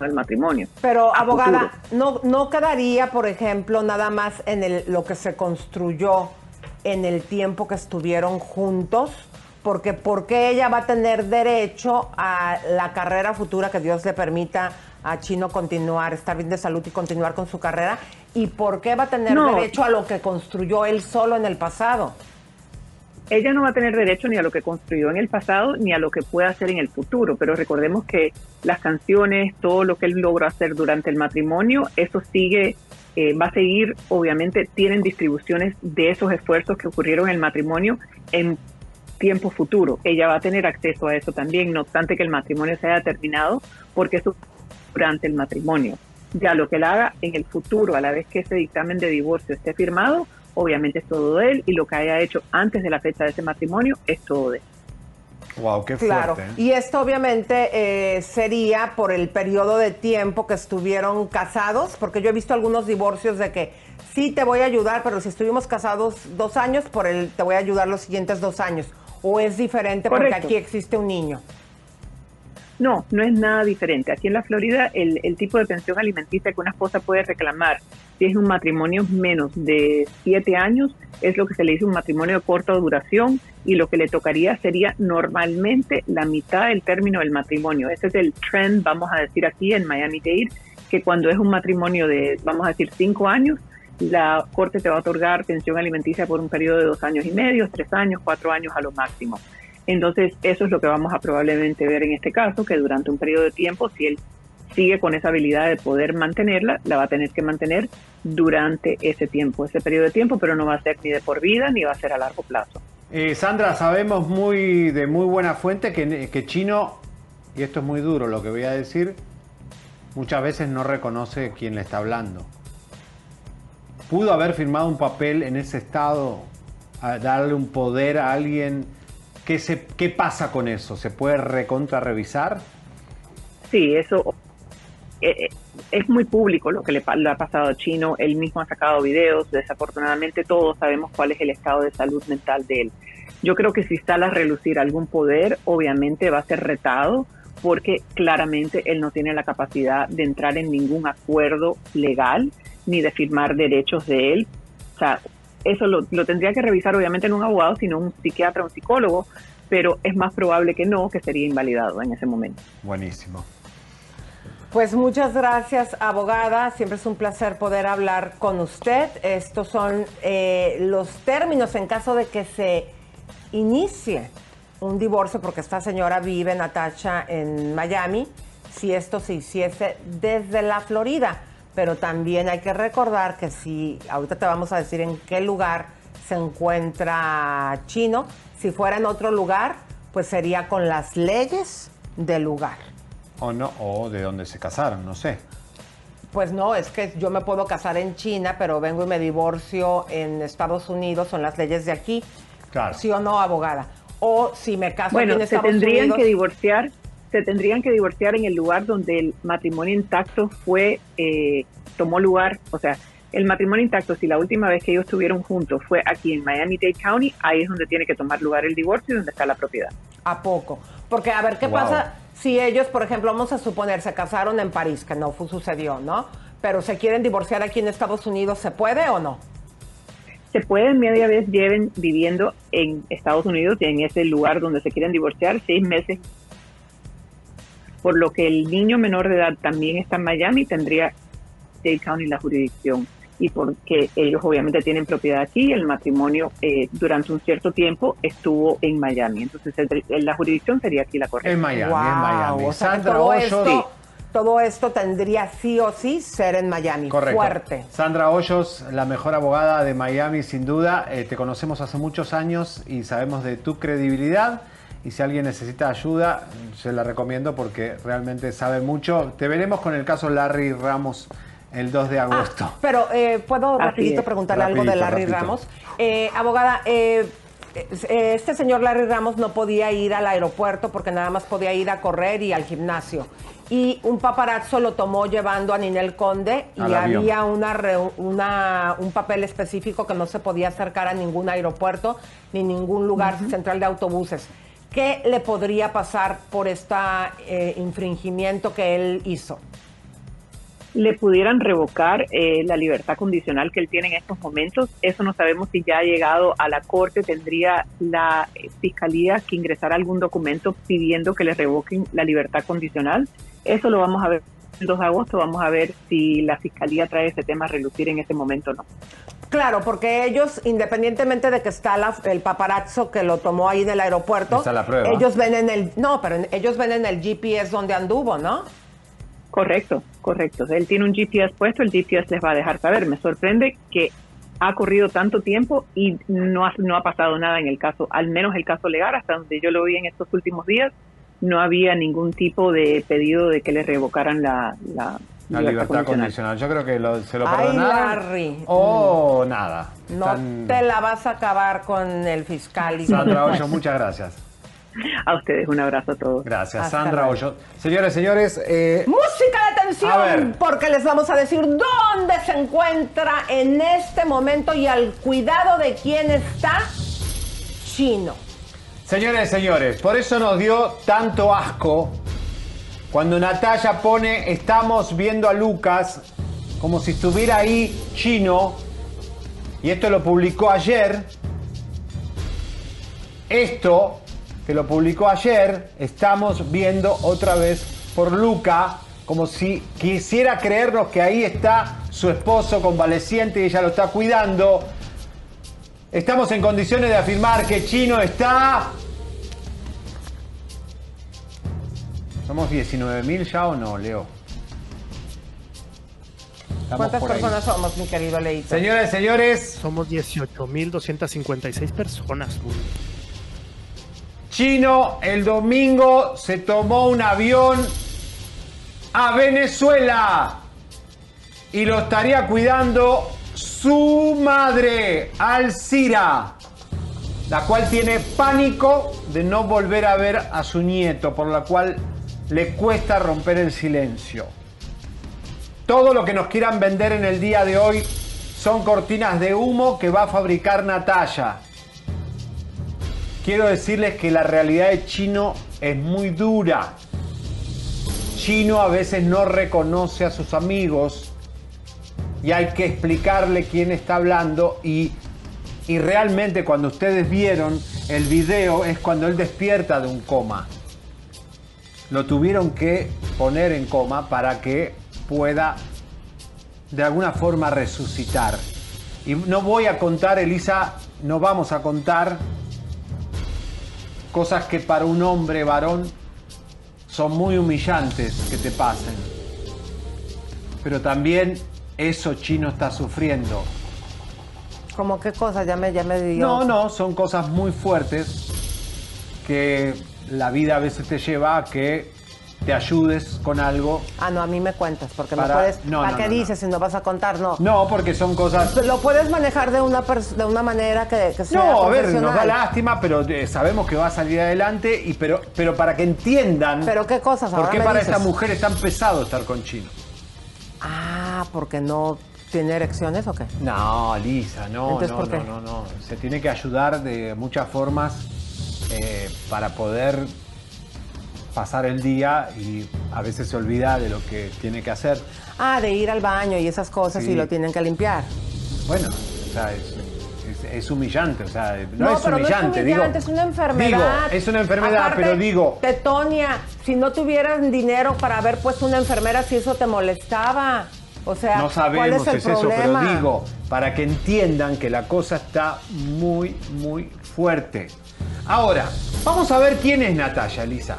el matrimonio. Pero, abogada, futuro. no, no quedaría, por ejemplo, nada más en el, lo que se construyó en el tiempo que estuvieron juntos, porque ¿por qué ella va a tener derecho a la carrera futura que Dios le permita a Chino continuar, estar bien de salud y continuar con su carrera? ¿Y por qué va a tener No. derecho a lo que construyó él solo en el pasado? ella no va a tener derecho ni a lo que construyó en el pasado ni a lo que pueda hacer en el futuro, pero recordemos que las canciones, todo lo que él logró hacer durante el matrimonio, eso sigue, eh, va a seguir, obviamente tienen distribuciones de esos esfuerzos que ocurrieron en el matrimonio en tiempo futuro. Ella va a tener acceso a eso también, no obstante que el matrimonio se haya terminado, porque eso durante el matrimonio. Ya lo que él haga en el futuro, a la vez que ese dictamen de divorcio esté firmado, obviamente es todo de él y lo que haya hecho antes de la fecha de ese matrimonio es todo de él. Wow, qué Claro, fuerte. ¿eh? y esto obviamente eh, sería por el periodo de tiempo que estuvieron casados, porque yo he visto algunos divorcios de que sí te voy a ayudar, pero si estuvimos casados dos años, por el te voy a ayudar los siguientes dos años. O es diferente porque aquí existe un niño. No, no es nada diferente. Aquí en la Florida, el, el tipo de pensión alimenticia que una esposa puede reclamar si es un matrimonio menos de siete años, es lo que se le dice un matrimonio de corta duración y lo que le tocaría sería normalmente la mitad del término del matrimonio. Ese es el trend, vamos a decir aquí en Miami-Dade, que cuando es un matrimonio de, vamos a decir, cinco años, la corte te va a otorgar pensión alimenticia por un periodo de dos años y medio, tres años, cuatro años a lo máximo. Entonces, eso es lo que vamos a probablemente ver en este caso, que durante un periodo de tiempo, si él sigue con esa habilidad de poder mantenerla, la va a tener que mantener durante ese tiempo, ese periodo de tiempo, pero no va a ser ni de por vida ni va a ser a largo plazo. Eh, Sandra, sabemos muy de muy buena fuente que, que Chino, y esto es muy duro lo que voy a decir, muchas veces no reconoce quién le está hablando. ¿Pudo haber firmado un papel en ese estado, darle un poder a alguien? ¿Qué, se, ¿Qué pasa con eso? ¿Se puede recontra revisar? Sí, eso eh, eh, es muy público lo que le, le ha pasado a Chino. Él mismo ha sacado videos. Desafortunadamente todos sabemos cuál es el estado de salud mental de él. Yo creo que si sale a relucir algún poder, obviamente va a ser retado porque claramente él no tiene la capacidad de entrar en ningún acuerdo legal ni de firmar derechos de él. O sea, eso lo, lo tendría que revisar obviamente no un abogado, sino un psiquiatra o un psicólogo, pero es más probable que no, que sería invalidado en ese momento. Buenísimo. Pues muchas gracias, abogada. Siempre es un placer poder hablar con usted. Estos son eh, los términos en caso de que se inicie un divorcio, porque esta señora vive, Natacha, en Miami, si esto se hiciese desde la Florida. Pero también hay que recordar que si, ahorita te vamos a decir en qué lugar se encuentra Chino, si fuera en otro lugar, pues sería con las leyes del lugar. O no, o de dónde se casaron, no sé. Pues no, es que yo me puedo casar en China, pero vengo y me divorcio en Estados Unidos, son las leyes de aquí. Claro. ¿Sí o no, abogada? O si me caso Bueno, aquí en se Estados tendrían Unidos. que divorciar, se tendrían que divorciar en el lugar donde el matrimonio intacto fue, eh, tomó lugar, o sea, el matrimonio intacto, si la última vez que ellos estuvieron juntos fue aquí en Miami-Dade County, ahí es donde tiene que tomar lugar el divorcio y donde está la propiedad. ¿A poco? Porque a ver qué Wow. pasa si ellos, por ejemplo, vamos a suponer, se casaron en París, que no sucedió, ¿no? pero se quieren divorciar aquí en Estados Unidos, ¿se puede o no? Se puede media vez lleven viviendo en Estados Unidos y en ese lugar donde se quieren divorciar seis meses. Por lo que el niño menor de edad también está en Miami, tendría Dade County la jurisdicción. Y porque ellos obviamente tienen propiedad aquí, el matrimonio eh, durante un cierto tiempo estuvo en Miami. Entonces el- la jurisdicción sería aquí la correcta. En Miami, en Wow, Miami. o sea Sandra todo esto, todo esto tendría sí o sí ser en Miami. Correcto. Fuerte. Sandra Hoyos, la mejor abogada de Miami, sin duda. Eh, te conocemos hace muchos años y sabemos de tu credibilidad. Y si alguien necesita ayuda, se la recomiendo porque realmente sabe mucho. Te veremos con el caso Larry Ramos el 2 de agosto. Pero eh, puedo Así rapidito es. preguntarle algo de Larry rapidito. Ramos. Eh, abogada, eh, eh, este señor Larry Ramos no podía ir al aeropuerto porque nada más podía ir a correr y al gimnasio. Y un paparazzo lo tomó llevando a Ninel Conde y había una, una- un papel específico que no se podía acercar a ningún aeropuerto ni ningún lugar central de autobuses. ¿Qué le podría pasar por este infringimiento que él hizo? le pudieran revocar eh, la libertad condicional que él tiene en estos momentos. Eso no sabemos si ya ha llegado a la corte. Tendría la eh, fiscalía que ingresar algún documento pidiendo que le revoquen la libertad condicional. Eso lo vamos a ver 2 de agosto. Vamos a ver si la fiscalía trae ese tema a relucir en ese momento o no. Claro, porque ellos, independientemente de que está la- el paparazzo que lo tomó ahí del aeropuerto, Está la prueba. ellos ven en el, no, pero en- ellos ven en el GPS donde anduvo, ¿no? Correcto, correcto. Él tiene un GPS puesto, el GPS les va a dejar saber. Me sorprende que ha corrido tanto tiempo y no ha, no ha pasado nada en el caso, al menos el caso legal, hasta donde yo lo vi en estos últimos días, no había ningún tipo de pedido de que le revocaran la, la, La libertad condicional. Yo creo que lo- se lo perdonaron. Larry. O nada. No Tan- te la vas a acabar con el fiscal. y Sandra Hoyos, muchas gracias. A ustedes un abrazo a todos. Gracias, Hasta Sandra. Hoyos. Señores, señores, eh, Música de atención, porque les vamos a decir dónde se encuentra en este momento y al cuidado de quién está Chino. Señores, señores, por eso nos dio tanto asco cuando Natalia pone estamos viendo a Lucas como si estuviera ahí chino y esto lo publicó ayer. Esto que lo publicó ayer, estamos viendo otra vez por Luca como si quisiera creernos que ahí está su esposo convaleciente y ella lo está cuidando. Estamos en condiciones de afirmar que Chino está. ¿Somos 19.000 ya o no, Leo? Estamos ¿Cuántas por ahí. personas somos, mi querido Leito? Señores, señores, Somos 18.256 personas. Chino el domingo se tomó un avión a Venezuela y lo estaría cuidando su madre, Alcira, la cual tiene pánico de no volver a ver a su nieto, por la cual le cuesta romper el silencio. Todo lo que nos quieran vender en el día de hoy son cortinas de humo que va a fabricar Natalia. Quiero decirles que la realidad de Chino es muy dura. Chino a veces no reconoce a sus amigos y hay que explicarle quién está hablando y, y realmente cuando ustedes vieron el video es cuando él despierta de un coma. Lo tuvieron que poner en coma para que pueda de alguna forma resucitar. Y no voy a contar, Elisa, no vamos a contar cosas que para un hombre varón son muy humillantes que te pasen. Pero también eso chino está sufriendo. ¿Cómo qué cosa? Ya me, ya me dio. No, no, son cosas muy fuertes que la vida a veces te lleva a que te ayudes con algo. Ah, no, a mí me cuentas, porque Para- no puedes. no, ¿Para no, qué no, dices si no vas a contar? No. No, porque son cosas... Lo puedes manejar de una, de una manera que, que sea No, a ver, nos da lástima, pero eh, sabemos que va a salir adelante, y pero, pero para que entiendan ¿Pero qué cosas? por qué me para dices. esta mujer es tan pesado estar con Chino. Ah, porque no tiene erecciones o qué? No, Lisa, no, Entonces, no, ¿por qué? no, no, no. Se tiene que ayudar de muchas formas eh, para poder pasar el día y a veces se olvida de lo que tiene que hacer. Ah, de ir al baño y esas cosas Sí. y lo tienen que limpiar. Bueno, o sea, es, es- es humillante, o sea, no, No, es pero humillante, no es digo. humillante, es una enfermedad. Digo, es una enfermedad, Aparte, pero digo, Tetonia, si no tuvieran dinero para haber puesto una enfermera, si eso te molestaba. O sea, no ¿cuál sabemos es el es eso, pero digo, para que entiendan que la cosa está muy, muy fuerte. Ahora, vamos a ver quién es Natalia, Elisa.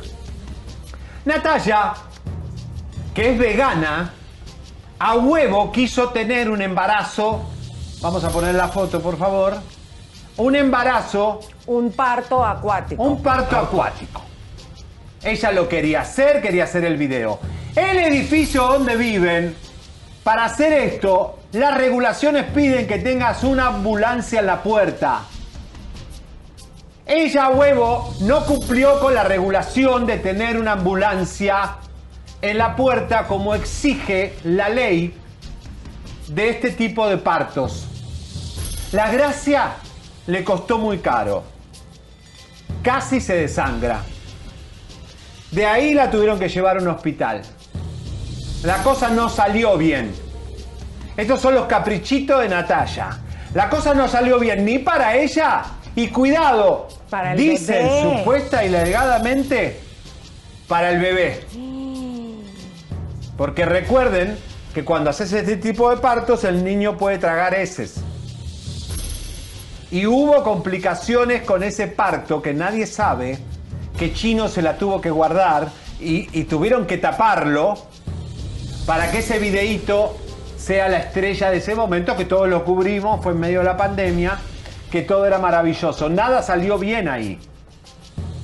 Natalia, que es vegana, a huevo quiso tener un embarazo. Vamos a poner la foto, por favor. Un embarazo. Un parto acuático. Un parto acuático. Ella lo quería hacer, quería hacer el video. El edificio donde viven, para hacer esto, las regulaciones piden que tengas una ambulancia en la puerta. Ella, huevo, no cumplió con la regulación de tener una ambulancia en la puerta como exige la ley de este tipo de partos. La gracia le costó muy caro. Casi se desangra. De ahí la tuvieron que llevar a un hospital. La cosa no salió bien. Estos son los caprichitos de Natalia. La cosa no salió bien ni para ella y cuidado, Para el dicen bebé. supuesta y legadamente para el bebé. Porque recuerden que cuando haces este tipo de partos el niño puede tragar heces. Y hubo complicaciones con ese parto que nadie sabe, que Chino se la tuvo que guardar y, y tuvieron que taparlo para que ese videíto sea la estrella de ese momento, que todos lo cubrimos, fue en medio de la pandemia, que todo era maravilloso. Nada salió bien ahí.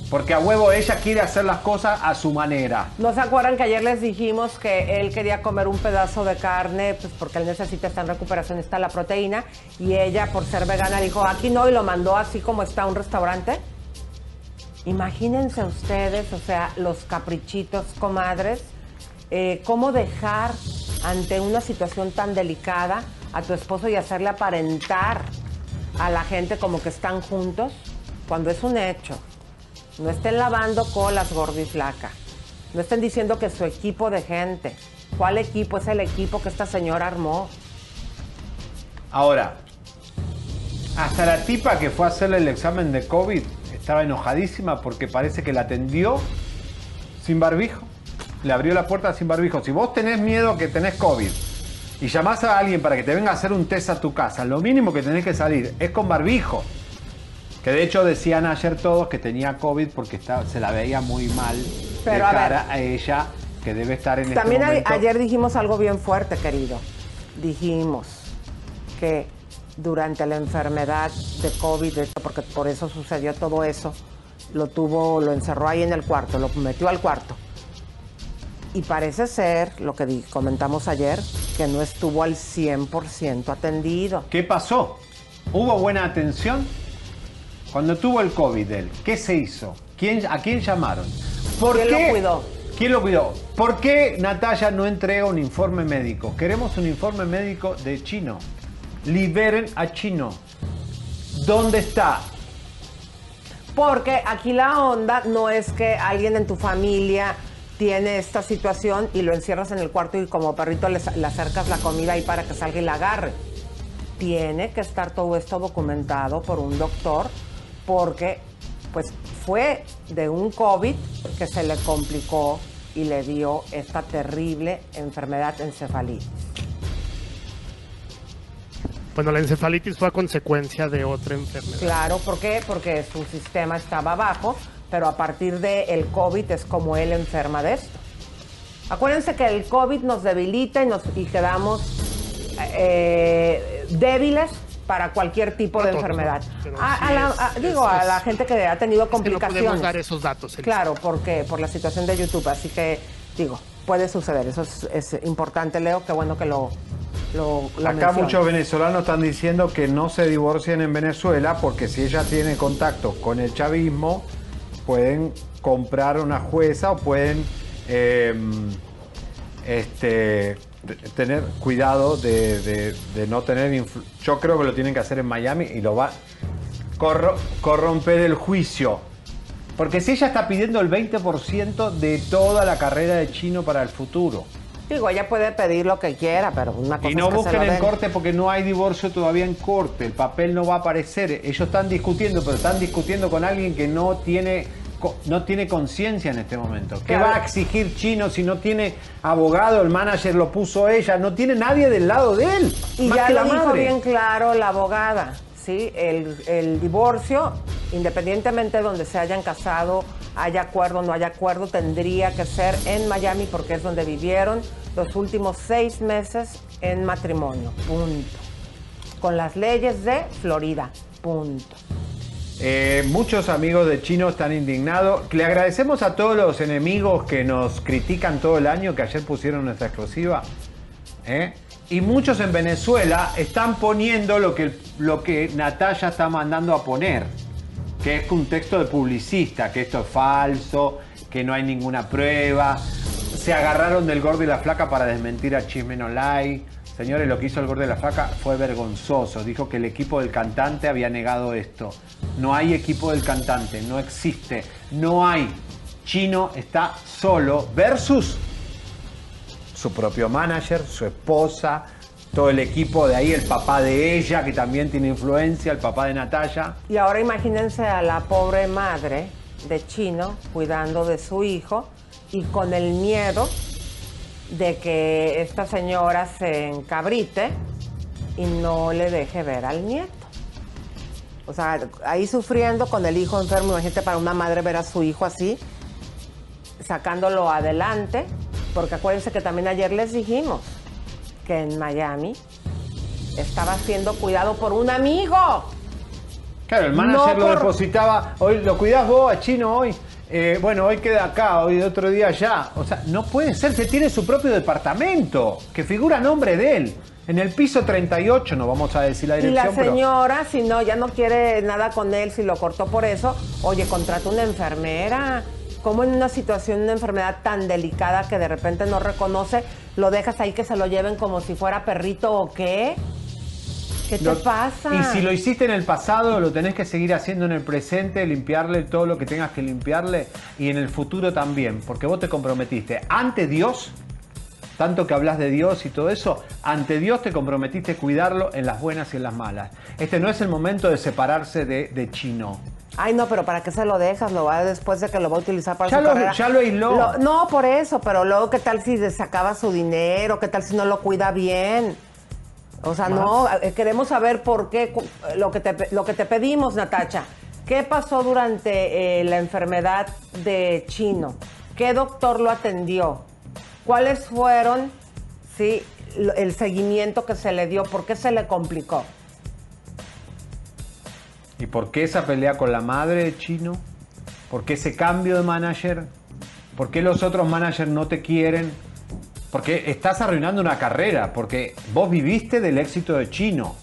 Porque a huevo ella quiere hacer las cosas a su manera. ¿No se acuerdan que ayer les dijimos que él quería comer un pedazo de carne, pues porque él necesita estar en recuperación, está la proteína, y ella, por ser vegana, dijo, aquí no, y lo mandó así como está a un restaurante? Imagínense ustedes, o sea, los caprichitos, comadres, eh, cómo dejar ante una situación tan delicada a tu esposo y hacerle aparentar a la gente como que están juntos, cuando es un hecho. No estén lavando colas, gordo y flaca. No estén diciendo que su equipo de gente. ¿Cuál equipo? Es el equipo que esta señora armó. Ahora, hasta la tipa que fue a hacerle el examen de COVID estaba enojadísima porque parece que la atendió sin barbijo. Le abrió la puerta sin barbijo. Si vos tenés miedo que tenés COVID y llamás a alguien para que te venga a hacer un test a tu casa, lo mínimo que tenés que salir es con barbijo. Que de hecho decían ayer todos que tenía COVID porque se la veía muy mal Pero, de a ver. cara a ella, que debe estar en También este momento. ayer dijimos algo bien fuerte, querido. Dijimos que durante la enfermedad de COVID, porque por eso sucedió todo eso, lo tuvo, lo encerró ahí en el cuarto, lo metió al cuarto. Y parece ser, lo que comentamos ayer, que no estuvo al 100% atendido. ¿Qué pasó? ¿Hubo buena atención? Cuando tuvo el COVID él, ¿qué se hizo? ¿Quién, ¿A quién llamaron? ¿Por ¿Quién lo qué? cuidó? ¿Quién lo cuidó? ¿Por qué Natalia no entrega un informe médico? Queremos un informe médico de Chino. Liberen a Chino. ¿Dónde está? Porque aquí la onda no es que alguien en tu familia tiene esta situación y lo encierras en el cuarto y como perrito le, le acercas la comida ahí para que salga y la agarre. Tiene que estar todo esto documentado por un doctor porque pues fue de un COVID que se le complicó y le dio esta terrible enfermedad encefalitis. Bueno, la encefalitis fue a consecuencia de otra enfermedad. Claro, ¿por qué? Porque su sistema estaba bajo, pero a partir del COVID es como él enferma de esto. Acuérdense que el COVID nos debilita y, nos, y quedamos eh, débiles para cualquier tipo de enfermedad. digo, a la gente que ha tenido Es que no complicaciones. podemos dar esos datos. Elisa. Claro, porque por la situación de YouTube, así que digo, puede suceder. Eso es, es importante, Leo. Qué bueno que lo, lo, lo Acá muchos venezolanos están diciendo que no se divorcien en Venezuela porque si ella tiene contacto con el chavismo, pueden comprar una jueza o pueden eh, este, tener cuidado de, no tener... Yo creo que lo tienen que hacer en Miami y lo va... corro- corromper el juicio. Porque si ella está pidiendo el 20% de toda la carrera de Chino para el futuro. Digo, ella puede pedir lo que quiera, pero una cosa Y no es que se busquen lo en den. corte porque no hay divorcio todavía en corte. El papel no va a aparecer. Ellos están discutiendo, pero están discutiendo con alguien que no tiene no tiene conciencia en este momento. ¿Qué Claro. va a exigir Chino si no tiene abogado? El manager lo puso ella. No tiene nadie del lado de él. Y más ya que lo la dijo madre. bien claro la abogada, ¿sí? El, el divorcio, independientemente de donde se hayan casado, haya acuerdo o no haya acuerdo, tendría que ser en Miami porque es donde vivieron los últimos seis meses en matrimonio, punto. Con las leyes de Florida, punto. Eh, muchos amigos de Chino están indignados. Le agradecemos a todos los enemigos que nos critican todo el año, que ayer pusieron nuestra exclusiva. ¿eh? Y muchos en Venezuela están poniendo lo que, lo que Natalia está mandando a poner, que es un texto de publicista, que esto es falso, que no hay ninguna prueba. Se agarraron del gordo y la flaca para desmentir a Chisme No Like. Señores, lo que hizo el gordo y la flaca fue vergonzoso. Dijo que el equipo del cantante había negado esto. No hay equipo del cantante, no existe. No hay. Chino está solo versus su propio manager, su esposa, todo el equipo de ahí, el papá de ella, que también tiene influencia, el papá de Natalia. Y ahora imagínense a la pobre madre de Chino cuidando de su hijo y con el miedo de que esta señora se encabrite y no le deje ver al nieto. O sea, ahí sufriendo con el hijo enfermo, imagínate para una madre ver a su hijo así, sacándolo adelante, porque acuérdense que también ayer les dijimos que en Miami estaba siendo cuidado por un amigo. Claro, el manager No lo por- depositaba, hoy lo cuidás vos a Chino hoy. Eh, bueno, hoy queda acá, hoy de otro día allá. O sea, no puede ser, se tiene su propio departamento, que figura nombre de él. En el piso 38, no vamos a decir la Y dirección, la pero- señora, si no, ya no quiere nada con él, si lo cortó por eso, oye, contrata una enfermera. ¿Cómo en una situación, una enfermedad tan delicada que de repente no reconoce, lo dejas ahí que se lo lleven como si fuera perrito o qué? ¿Qué te Lo- pasa? Y si lo hiciste en el pasado, lo tenés que seguir haciendo en el presente, limpiarle todo lo que tengas que limpiarle y en el futuro también, porque vos te comprometiste ante Dios, tanto que hablas de Dios y todo eso, ante Dios te comprometiste a cuidarlo en las buenas y en las malas. Este no es el momento de separarse de, de Chino. Ay, no, pero ¿para qué se lo dejas? Lo va después de que lo va a utilizar para Ya su lo- carrera. ya lo no, por eso, pero luego, ¿qué tal si le sacaba su dinero? ¿Qué tal si no lo cuida bien? O sea, no, eh, queremos saber por qué, lo que te, lo que te pedimos, Natacha. ¿Qué pasó durante eh, la enfermedad de Chino? ¿Qué doctor lo atendió? ¿Cuáles fueron, sí, el seguimiento que se le dio? ¿Por qué se le complicó? ¿Y por qué esa pelea con la madre de Chino? ¿Por qué ese cambio de manager? ¿Por qué los otros managers no te quieren? Porque estás arruinando una carrera, porque vos viviste del éxito de Chino.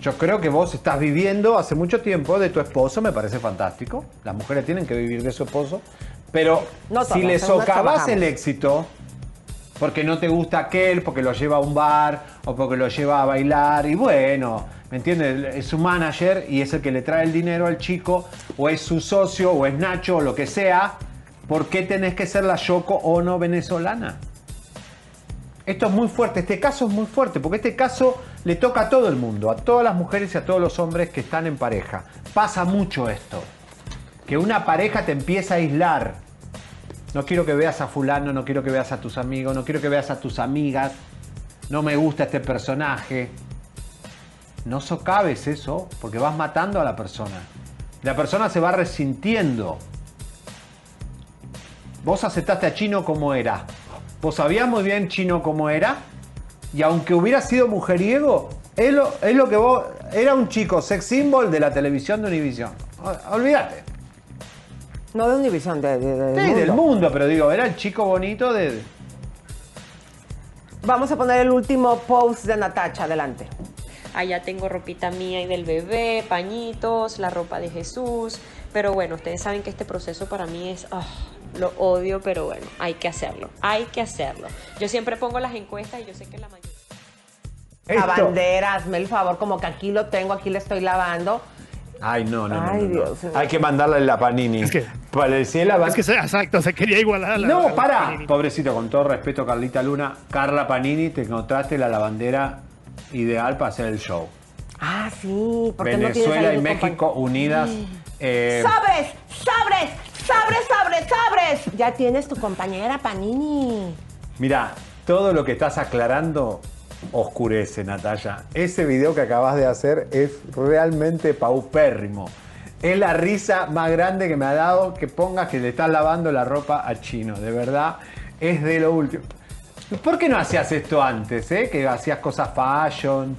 Yo creo que vos estás viviendo hace mucho tiempo de tu esposo, me parece fantástico. Las mujeres tienen que vivir de su esposo. Pero No si le algunas socavas el éxito, porque no te gusta aquel, porque lo lleva a un bar o porque lo lleva a bailar y bueno, ¿me entiendes? Es su manager y es el que le trae el dinero al chico o es su socio o es Nacho o lo que sea, ¿por qué tenés que ser la Yoko o no venezolana? Esto es muy fuerte, este caso es muy fuerte, porque este caso le toca a todo el mundo, a todas las mujeres y a todos los hombres que están en pareja. Pasa mucho esto, que una pareja te empieza a aislar. No quiero que veas a fulano, no quiero que veas a tus amigos, no quiero que veas a tus amigas, no me gusta este personaje. No socaves eso, porque vas matando a la persona. La persona se va resintiendo. Vos aceptaste a Chino como era. Vos sabías muy bien Chino como era. Y aunque hubiera sido mujeriego, es lo, es lo que vos. Era un chico sex symbol de la televisión de Univision. Olvídate. No de Univision, de, de- de- Sí, del mundo, pero digo, era el chico bonito de. Vamos a poner el último post de Natacha, adelante. Allá tengo ropita mía y del bebé, pañitos, la ropa de Jesús. Pero bueno, ustedes saben que este proceso para mí es, ah, lo odio, pero bueno, hay que hacerlo, hay que hacerlo. Yo siempre pongo las encuestas y yo sé que la mayoría... La bandera, hazme el favor, como que aquí lo tengo, aquí le estoy lavando. Ay, no, no, no, Ay, no, no. Dios. Hay que mandarle la panini. Es que- Pareciera la Es que, exacto, se quería igualar a la. a No, la para. Panini. Pobrecito, con todo respeto, Carlita Luna. Carla Panini, te encontraste la lavandera ideal para hacer el show. Ah, sí, porque Venezuela y México unidas. eh, ¡Sabres! ¡Sabres! ¡Sabres, sabres, sabres! Ya tienes tu compañera Panini. Mira, todo lo que estás aclarando oscurece, Natalia. Ese video que acabas de hacer es realmente paupérrimo. Es la risa más grande que me ha dado que pongas que le estás lavando la ropa a Chino. De verdad, es de lo último. ¿Por qué no hacías esto antes, eh? Que hacías cosas fashion,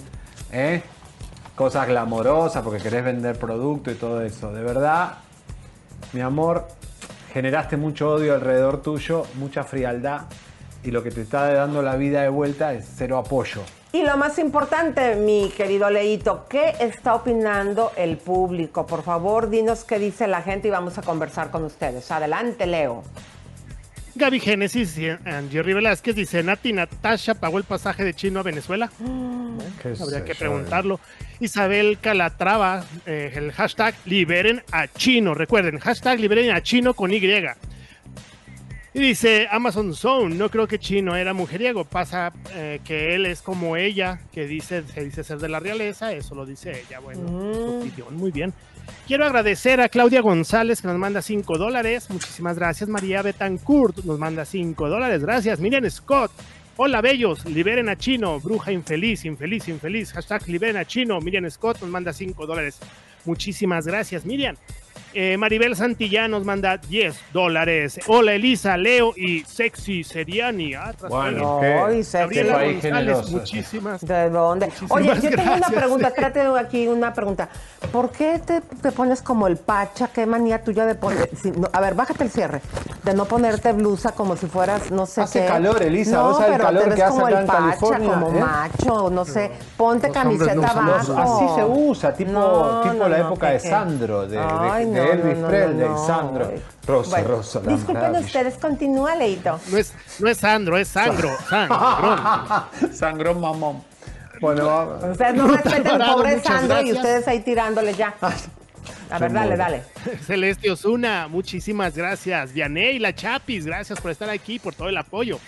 ¿eh? Cosas glamorosas porque querés vender producto y todo eso. De verdad, mi amor, generaste mucho odio alrededor tuyo, mucha frialdad y lo que te está dando la vida de vuelta es cero apoyo. Y lo más importante, mi querido Leito, ¿qué está opinando el público? Por favor, dinos qué dice la gente y vamos a conversar con ustedes. Adelante, Leo. Gaby Génesis y Jerry Velázquez dice: Nati Natasha pagó el pasaje de Chino a Venezuela. ¿Qué Habría que preguntarlo. Isabel Calatrava, eh, el hashtag liberen a Chino. Recuerden, hashtag liberen a Chino con Y. Y dice Amazon Zone, no creo que Chino era mujeriego, pasa eh, que él es como ella, que dice, se dice ser de la realeza, eso lo dice ella, bueno, su opinión, muy bien. Quiero agradecer a Claudia González que nos manda 5 dólares, muchísimas gracias. María Betancourt nos manda 5 dólares, gracias. Miriam Scott, hola bellos, liberen a Chino, bruja infeliz, infeliz, infeliz, hashtag liberen a Chino. Miriam Scott nos manda 5 dólares, muchísimas gracias Miriam. Eh, Maribel Santillán nos manda 10 dólares. Hola Elisa, Leo y Sexy Seriani. Ah, Bueno, qué- Ay, sexy. Gabriela qué país González, muchísimas. ¿De dónde? Muchísimas Oye, yo tengo una pregunta, trate aquí una pregunta. ¿Por qué te, te pones como el pacha? ¿Qué manía tuya de poner? si- no, a ver, bájate el cierre. De no ponerte blusa como si fueras, no sé Hace qué. calor, Elisa, No, vos sabés el pero calor te ves que hace como acá el en pacha, California, como ¿eh? macho, no sé. Ponte Los camiseta abajo. Así se usa, tipo, No, tipo no, la no, época ¿qué, de? Sandro, de, de- Ay, de no, Elvis no, no, Presley, no, Sandro. Rosa, Bueno, Rosa, Disculpen ustedes, continúa, Leito. No es, no es Sandro, es Sangro. Sangrón. Sangrón mamón. Bueno, vamos. Ustedes no respeten al pobre Sandro y ustedes ahí tirándole ya. A ver, dale, dale. Celeste Osuna, muchísimas gracias. Vianey, la Chapis, gracias por estar aquí, por todo el apoyo.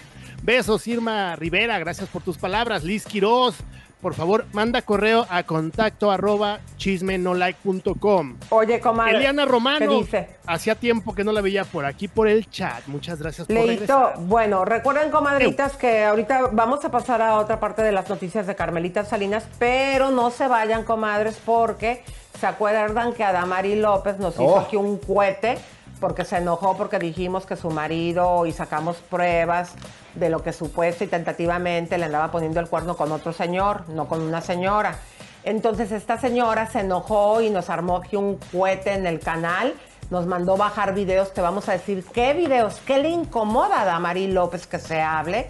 Besos, Irma Rivera, gracias por tus palabras. Liz Quiroz, por favor, manda correo a contacto arroba chismenolike.com. Oye, comadre. Eliana Romano, ¿Qué dice? hacía tiempo que no la veía por aquí por el chat. Muchas gracias por Leito, bueno, recuerden, comadritas, que ahorita vamos a pasar a otra parte de las noticias de Carmelita Salinas, pero no se vayan, comadres, porque se acuerdan que Adamari López nos hizo Oh. aquí un cohete porque se enojó porque dijimos que su marido y sacamos pruebas de lo que supuesta y tentativamente le andaba poniendo el cuerno con otro señor, no con una señora. Entonces esta señora se enojó y nos armó aquí un cohete en el canal, nos mandó bajar videos, te vamos a decir qué videos, qué le incomoda a Damari López que se hable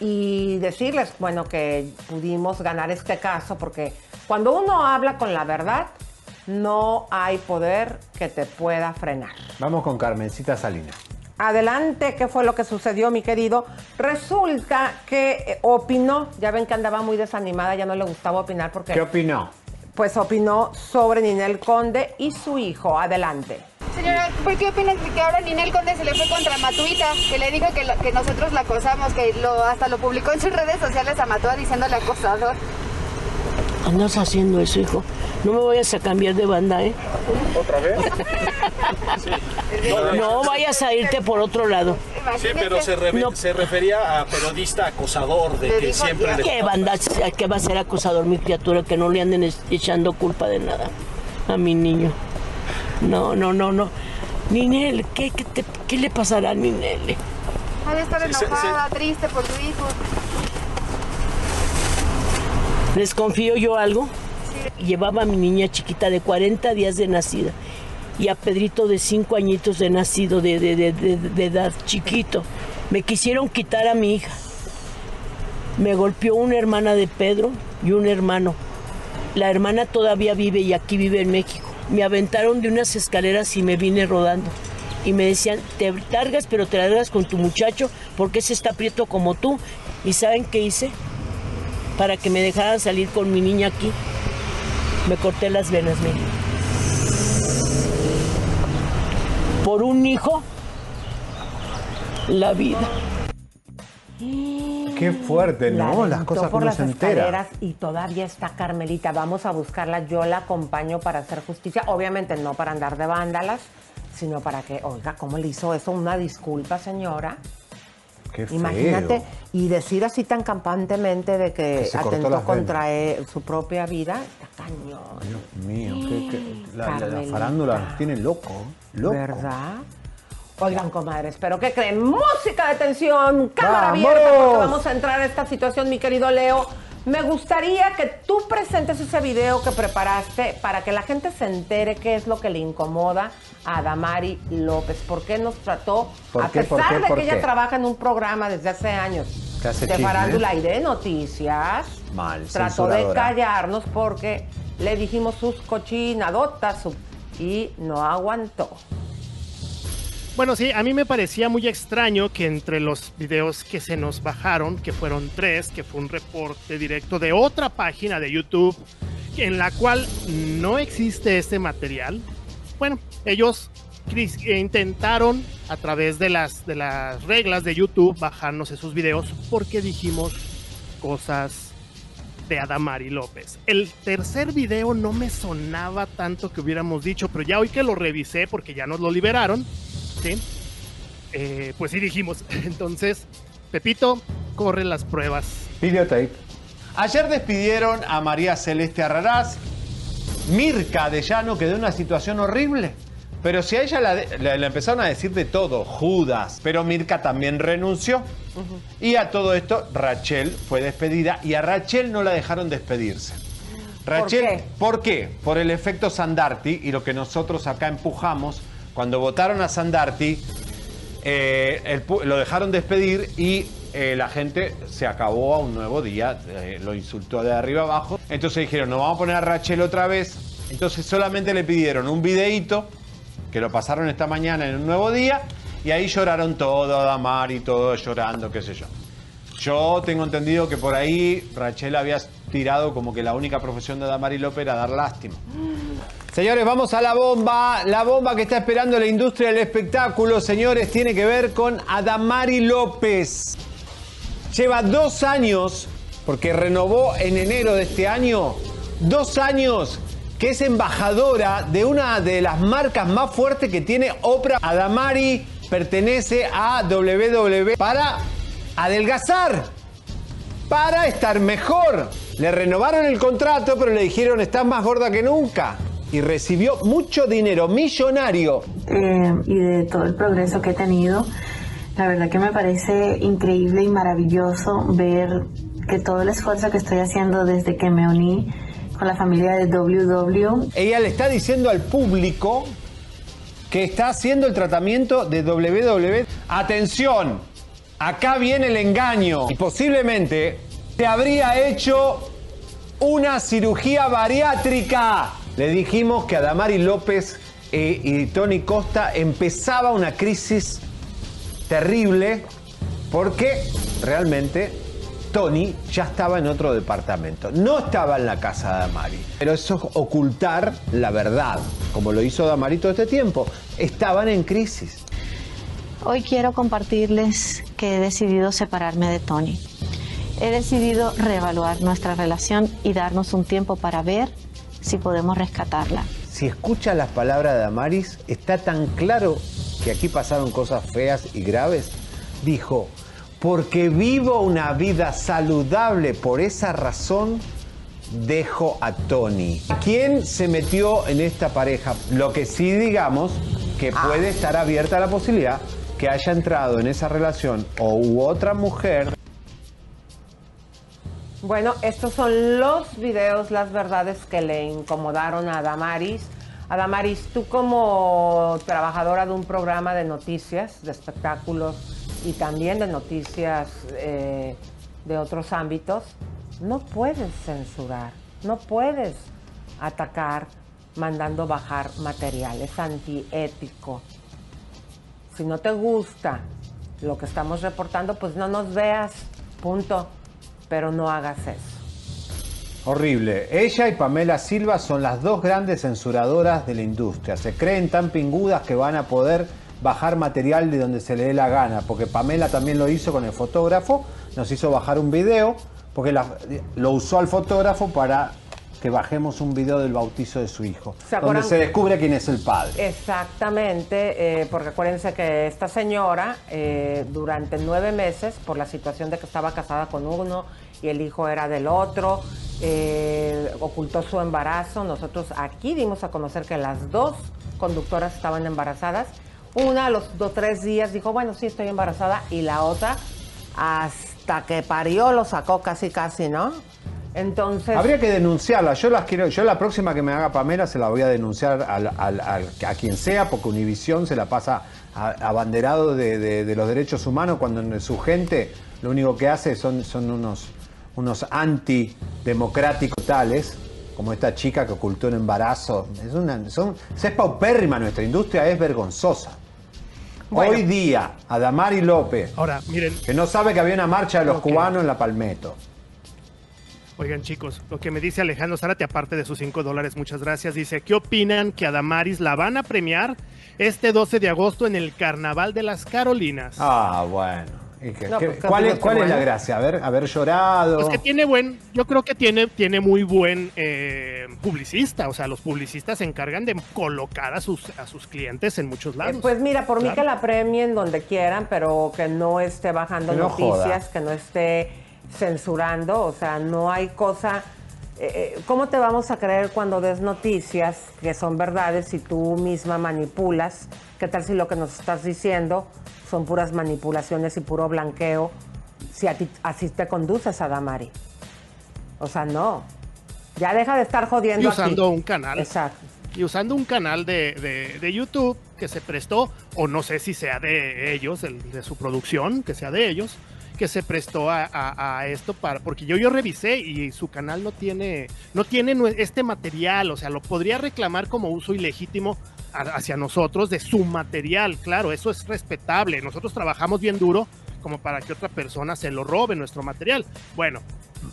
y decirles, bueno, que pudimos ganar este caso porque cuando uno habla con la verdad, no hay poder que te pueda frenar. Vamos con Carmencita Salinas. Adelante, ¿qué fue lo que sucedió, mi querido? Resulta que eh, opinó, ya ven que andaba muy desanimada, ya no le gustaba opinar porque ¿Qué opinó? pues opinó sobre Ninel Conde y su hijo. Adelante. Señora, ¿por qué opinas que ahora Ninel Conde se le fue contra Matuita? Que le dijo que, lo- que nosotros la acosamos, que lo, hasta lo publicó en sus redes sociales a Matua diciéndole acosador. Andas haciendo eso, hijo. No me vayas a cambiar de banda, ¿eh? ¿Otra vez? No vayas a irte por otro lado. Sí, pero se, re- No. se refería a periodista acosador, de que siempre le... ¿Qué banda? ¿Qué va a ser acusador mi criatura? Que no le anden echando culpa de nada a mi niño. No, no, no, no. Ninel, ¿qué, qué, te- qué le pasará a Ninel? Ha de estar Sí, sí, enojada, triste por su hijo. ¿Les confío yo algo? Llevaba a mi niña chiquita de 40 días de nacida y a Pedrito de 5 añitos de nacido, de, de- de- de- edad, chiquito. Me quisieron quitar a mi hija. Me golpeó una hermana de Pedro y un hermano. La hermana todavía vive y aquí vive en México. Me aventaron de unas escaleras y me vine rodando. Y me decían, te largas, pero te largas con tu muchacho porque ese está prieto como tú. ¿Y saben qué hice? para que me dejaran salir con mi niña aquí. Me corté las venas, mire. Por un hijo, la vida. Qué fuerte, ¿no? La las cosas por las y todavía está Carmelita. Vamos a buscarla. Yo la acompaño para hacer justicia. Obviamente no para andar de vándalas, sino para que, oiga, ¿cómo le hizo eso? Una disculpa, señora. Qué feo. Imagínate, y decir así tan campantemente de que, Que se cortó atentó contra él- su propia vida, está cañón. Dios mío, que- que la, la- la Carmelita. farándula nos tiene loco. Loco. ¿Verdad? Oigan, comadres, pero ¿qué creen? Música de tensión, cámara ¡Vamos! abierta, porque vamos a entrar a esta situación, mi querido Leo. Me gustaría que tú presentes ese video que preparaste para que la gente se entere qué es lo que le incomoda a Damari López. ¿Por qué nos trató, ¿Por a qué? ¿Por pesar qué? de ¿Por que ella trabaja en un programa desde hace años de farándula y de noticias? Mal, Trató de callarnos porque le dijimos sus cochinadotas y no aguantó. Bueno, sí, a mí me parecía muy extraño que entre los videos que se nos bajaron, que fueron tres, que fue un reporte directo de otra página de YouTube, en la cual no existe este material, bueno, ellos eh, intentaron a través de las, de las reglas de YouTube bajarnos esos videos porque dijimos cosas de Adamari López. El tercer video no me sonaba tanto que hubiéramos dicho, pero ya hoy que lo revisé porque ya nos lo liberaron, ¿sí? Eh, pues sí dijimos. Entonces, Pepito, corre las pruebas. Videotape. Ayer despidieron a María Celeste Arraraz. Mirka de Llano quedó en una situación horrible. Pero si a ella la, de- la- la empezaron a decir de todo, Judas. Pero Mirka también renunció. Y a todo esto, Rachel fue despedida y a Rachel no la dejaron despedirse. Rachel, ¿por qué? Por el efecto Sandarti y lo que nosotros acá empujamos. Cuando votaron a Sandarti, eh, lo dejaron despedir y eh, la gente se acabó a un nuevo día, eh, lo insultó de arriba abajo. Entonces dijeron, no vamos a poner a Rachel otra vez. Entonces solamente le pidieron un videíto que lo pasaron esta mañana en un nuevo día y ahí lloraron todo, Adamar y todo llorando, qué sé yo. Yo tengo entendido que por ahí Rachel había tirado como que la única profesión de Adamari López era dar lástima. Señores, vamos a la bomba. La bomba que está esperando la industria del espectáculo, señores, tiene que ver con Adamari López. Lleva dos años, porque renovó en enero de este año, dos años que es embajadora de una de las marcas más fuertes que tiene Oprah. Adamari pertenece a WWE para adelgazar para estar mejor. Le renovaron el contrato, pero le dijeron, estás más gorda que nunca. Y recibió mucho dinero, millonario. eh, y de todo el progreso que he tenido. La verdad que me parece increíble y maravilloso ver que todo el esfuerzo que estoy haciendo desde que me uní con la familia de WW. Ella le está diciendo al público que está haciendo el tratamiento de WWE. Atención, acá viene el engaño. Y posiblemente se habría hecho una cirugía bariátrica. Le dijimos que Adamari López eh, y Tony Costa empezaba una crisis terrible porque realmente Tony ya estaba en otro departamento. No estaba en la casa de Damari. Pero eso es ocultar la verdad, como lo hizo Damari todo este tiempo. Estaban en crisis. Hoy quiero compartirles que he decidido separarme de Tony. He decidido reevaluar nuestra relación y darnos un tiempo para ver si podemos rescatarla. Si escucha las palabras de Damaris, está tan claro que aquí pasaron cosas feas y graves. Dijo, porque vivo una vida saludable, por esa razón dejo a Tony. ¿Quién se metió en esta pareja? Lo que sí digamos que puede estar abierta la posibilidad que haya entrado en esa relación o u otra mujer Bueno, estos son los videos, las verdades que le incomodaron a Damaris. Adamaris, tú como trabajadora de un programa de noticias, de espectáculos y también de noticias eh, de otros ámbitos, no puedes censurar, no puedes atacar mandando bajar material, es antiético. Si no te gusta lo que estamos reportando, pues no nos veas, punto, pero no hagas eso. Horrible. Ella y Pamela Silva son las dos grandes censuradoras de la industria. Se creen tan pingudas que van a poder bajar material de donde se le dé la gana, porque Pamela también lo hizo con el fotógrafo, nos hizo bajar un video, porque la- lo usó al fotógrafo para que bajemos un video del bautizo de su hijo, ¿Se donde se descubre quién es el padre. Exactamente, eh, porque acuérdense que esta señora eh, durante nueve meses, por la situación de que estaba casada con uno y el hijo era del otro, eh, ocultó su embarazo. Nosotros aquí dimos a conocer que las dos conductoras estaban embarazadas. Una a los dos tres días dijo, bueno, sí, estoy embarazada, y la otra hasta que parió lo sacó casi casi, ¿no? Entonces... Habría que denunciarla. Yo las quiero, yo la próxima que me haga Pamela se la voy a denunciar al- al- al- a quien sea, porque Univisión se la pasa abanderado de, de- de los derechos humanos cuando en su gente lo único que hace son, son unos, unos antidemocráticos tales, como esta chica que ocultó un embarazo. Es una, son, es paupérrima nuestra industria, es vergonzosa. Hoy día, Adamari López, Ahora, miren, que no sabe que había una marcha de los cubanos en la Palmetto. Oigan chicos, lo que me dice Alejandro Zárate, aparte de sus 5 dólares, muchas gracias, dice, ¿qué opinan que a Damaris la van a premiar este 12 de agosto en el Carnaval de las Carolinas? Ah, bueno. ¿Y qué- No, qué- pues, ¿Cuál, es, casi cuál es la gracia? Haber, haber llorado. Pues que tiene buen, yo creo que tiene, tiene muy buen eh, publicista, o sea, los publicistas se encargan de colocar a sus, a sus clientes en muchos lados. Eh, Pues mira, por mí Claro. que la premien donde quieran, pero que no esté bajando Que no noticias, joda. que no esté censurando, o sea, no hay cosa... eh, eh, ¿Cómo te vamos a creer cuando des noticias que son verdades si tú misma manipulas? ¿Qué tal si lo que nos estás diciendo son puras manipulaciones y puro blanqueo? Si a ti, así te conduces a Damari. O sea, no. Ya deja de estar jodiendo y usando aquí. un canal. Exacto. Y usando un canal de, de- de YouTube que se prestó, o no sé si sea de ellos, el- de su producción, que sea de ellos, que se prestó a, esto para. Porque yo, yo revisé y su canal no tiene, no tiene este material, o sea, lo podría reclamar como uso ilegítimo hacia nosotros de su material. Claro, eso es respetable. Nosotros trabajamos bien duro como para que otra persona se lo robe nuestro material. Bueno,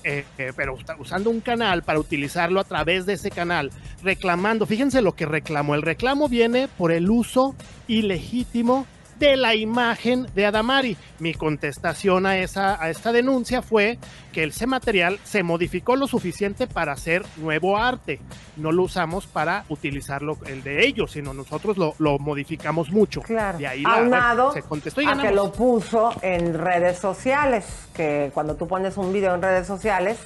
eh, eh, pero usando un canal para utilizarlo a través de ese canal, reclamando, fíjense lo que reclamó, el reclamo viene por el uso ilegítimo de la imagen de Adamari. Mi contestación a, esa, a esta denuncia fue que ese material se modificó lo suficiente para hacer nuevo arte. No lo usamos para utilizarlo el de ellos, sino nosotros lo, lo modificamos mucho. Claro. De ahí la- Aunado se contestó y a que lo puso en redes sociales, que cuando tú pones un video en redes sociales,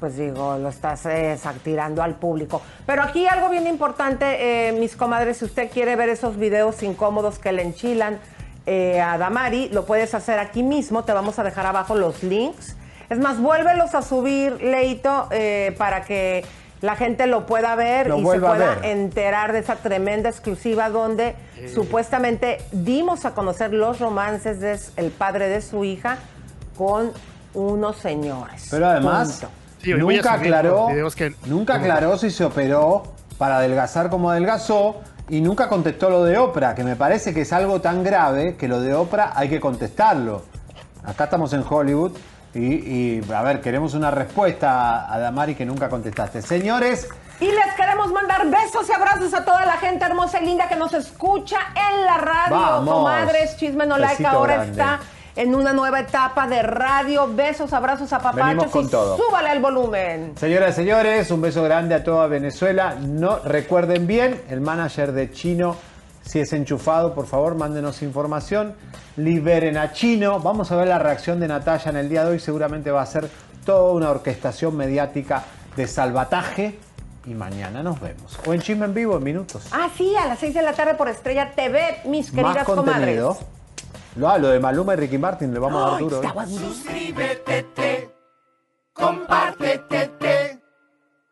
pues digo, lo estás eh, sa- tirando al público. Pero aquí algo bien importante, eh, mis comadres, si usted quiere ver esos videos incómodos que le enchilan eh, a Damari, lo puedes hacer aquí mismo, te vamos a dejar abajo los links. Es más, vuélvelos a subir, Leito, eh, para que la gente lo pueda ver Lo y se pueda ver. enterar de esa tremenda exclusiva donde supuestamente dimos a conocer los romances del padre de su hija con unos señores. Pero además, Punto. Sí, nunca aclaró, que- nunca aclaró si se operó para adelgazar como adelgazó y nunca contestó lo de Oprah, que me parece que es algo tan grave que lo de Oprah hay que contestarlo. Acá estamos en Hollywood y, y, a ver, queremos una respuesta a Damari que nunca contestaste. Señores, Y les queremos mandar besos y abrazos a toda la gente hermosa y linda que nos escucha en la radio. Vamos. Comadres, Chisme No Like ahora grande. está en una nueva etapa de radio. Besos, abrazos a papachos con y todo. súbale el volumen. Señoras y señores, un beso grande a toda Venezuela. No recuerden bien, el manager de Chino, si es enchufado, por favor, mándenos información. Liberen a Chino. Vamos a ver la reacción de Natalia en el día de hoy. Seguramente va a ser toda una orquestación mediática de salvataje. Y mañana nos vemos. O en Chisme en Vivo en minutos. Ah, sí, a las 6 de la tarde por Estrella TV, mis Más queridas comadres. Lo, ah, lo de Maluma y Ricky Martin le vamos a dar duro. ¿eh? estaba durísimo. Suscríbete, compártete,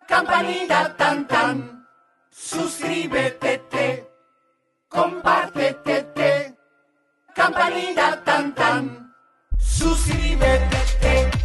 campanita tan tan. Suscríbete, compártete, campanita tan tan. Suscríbete.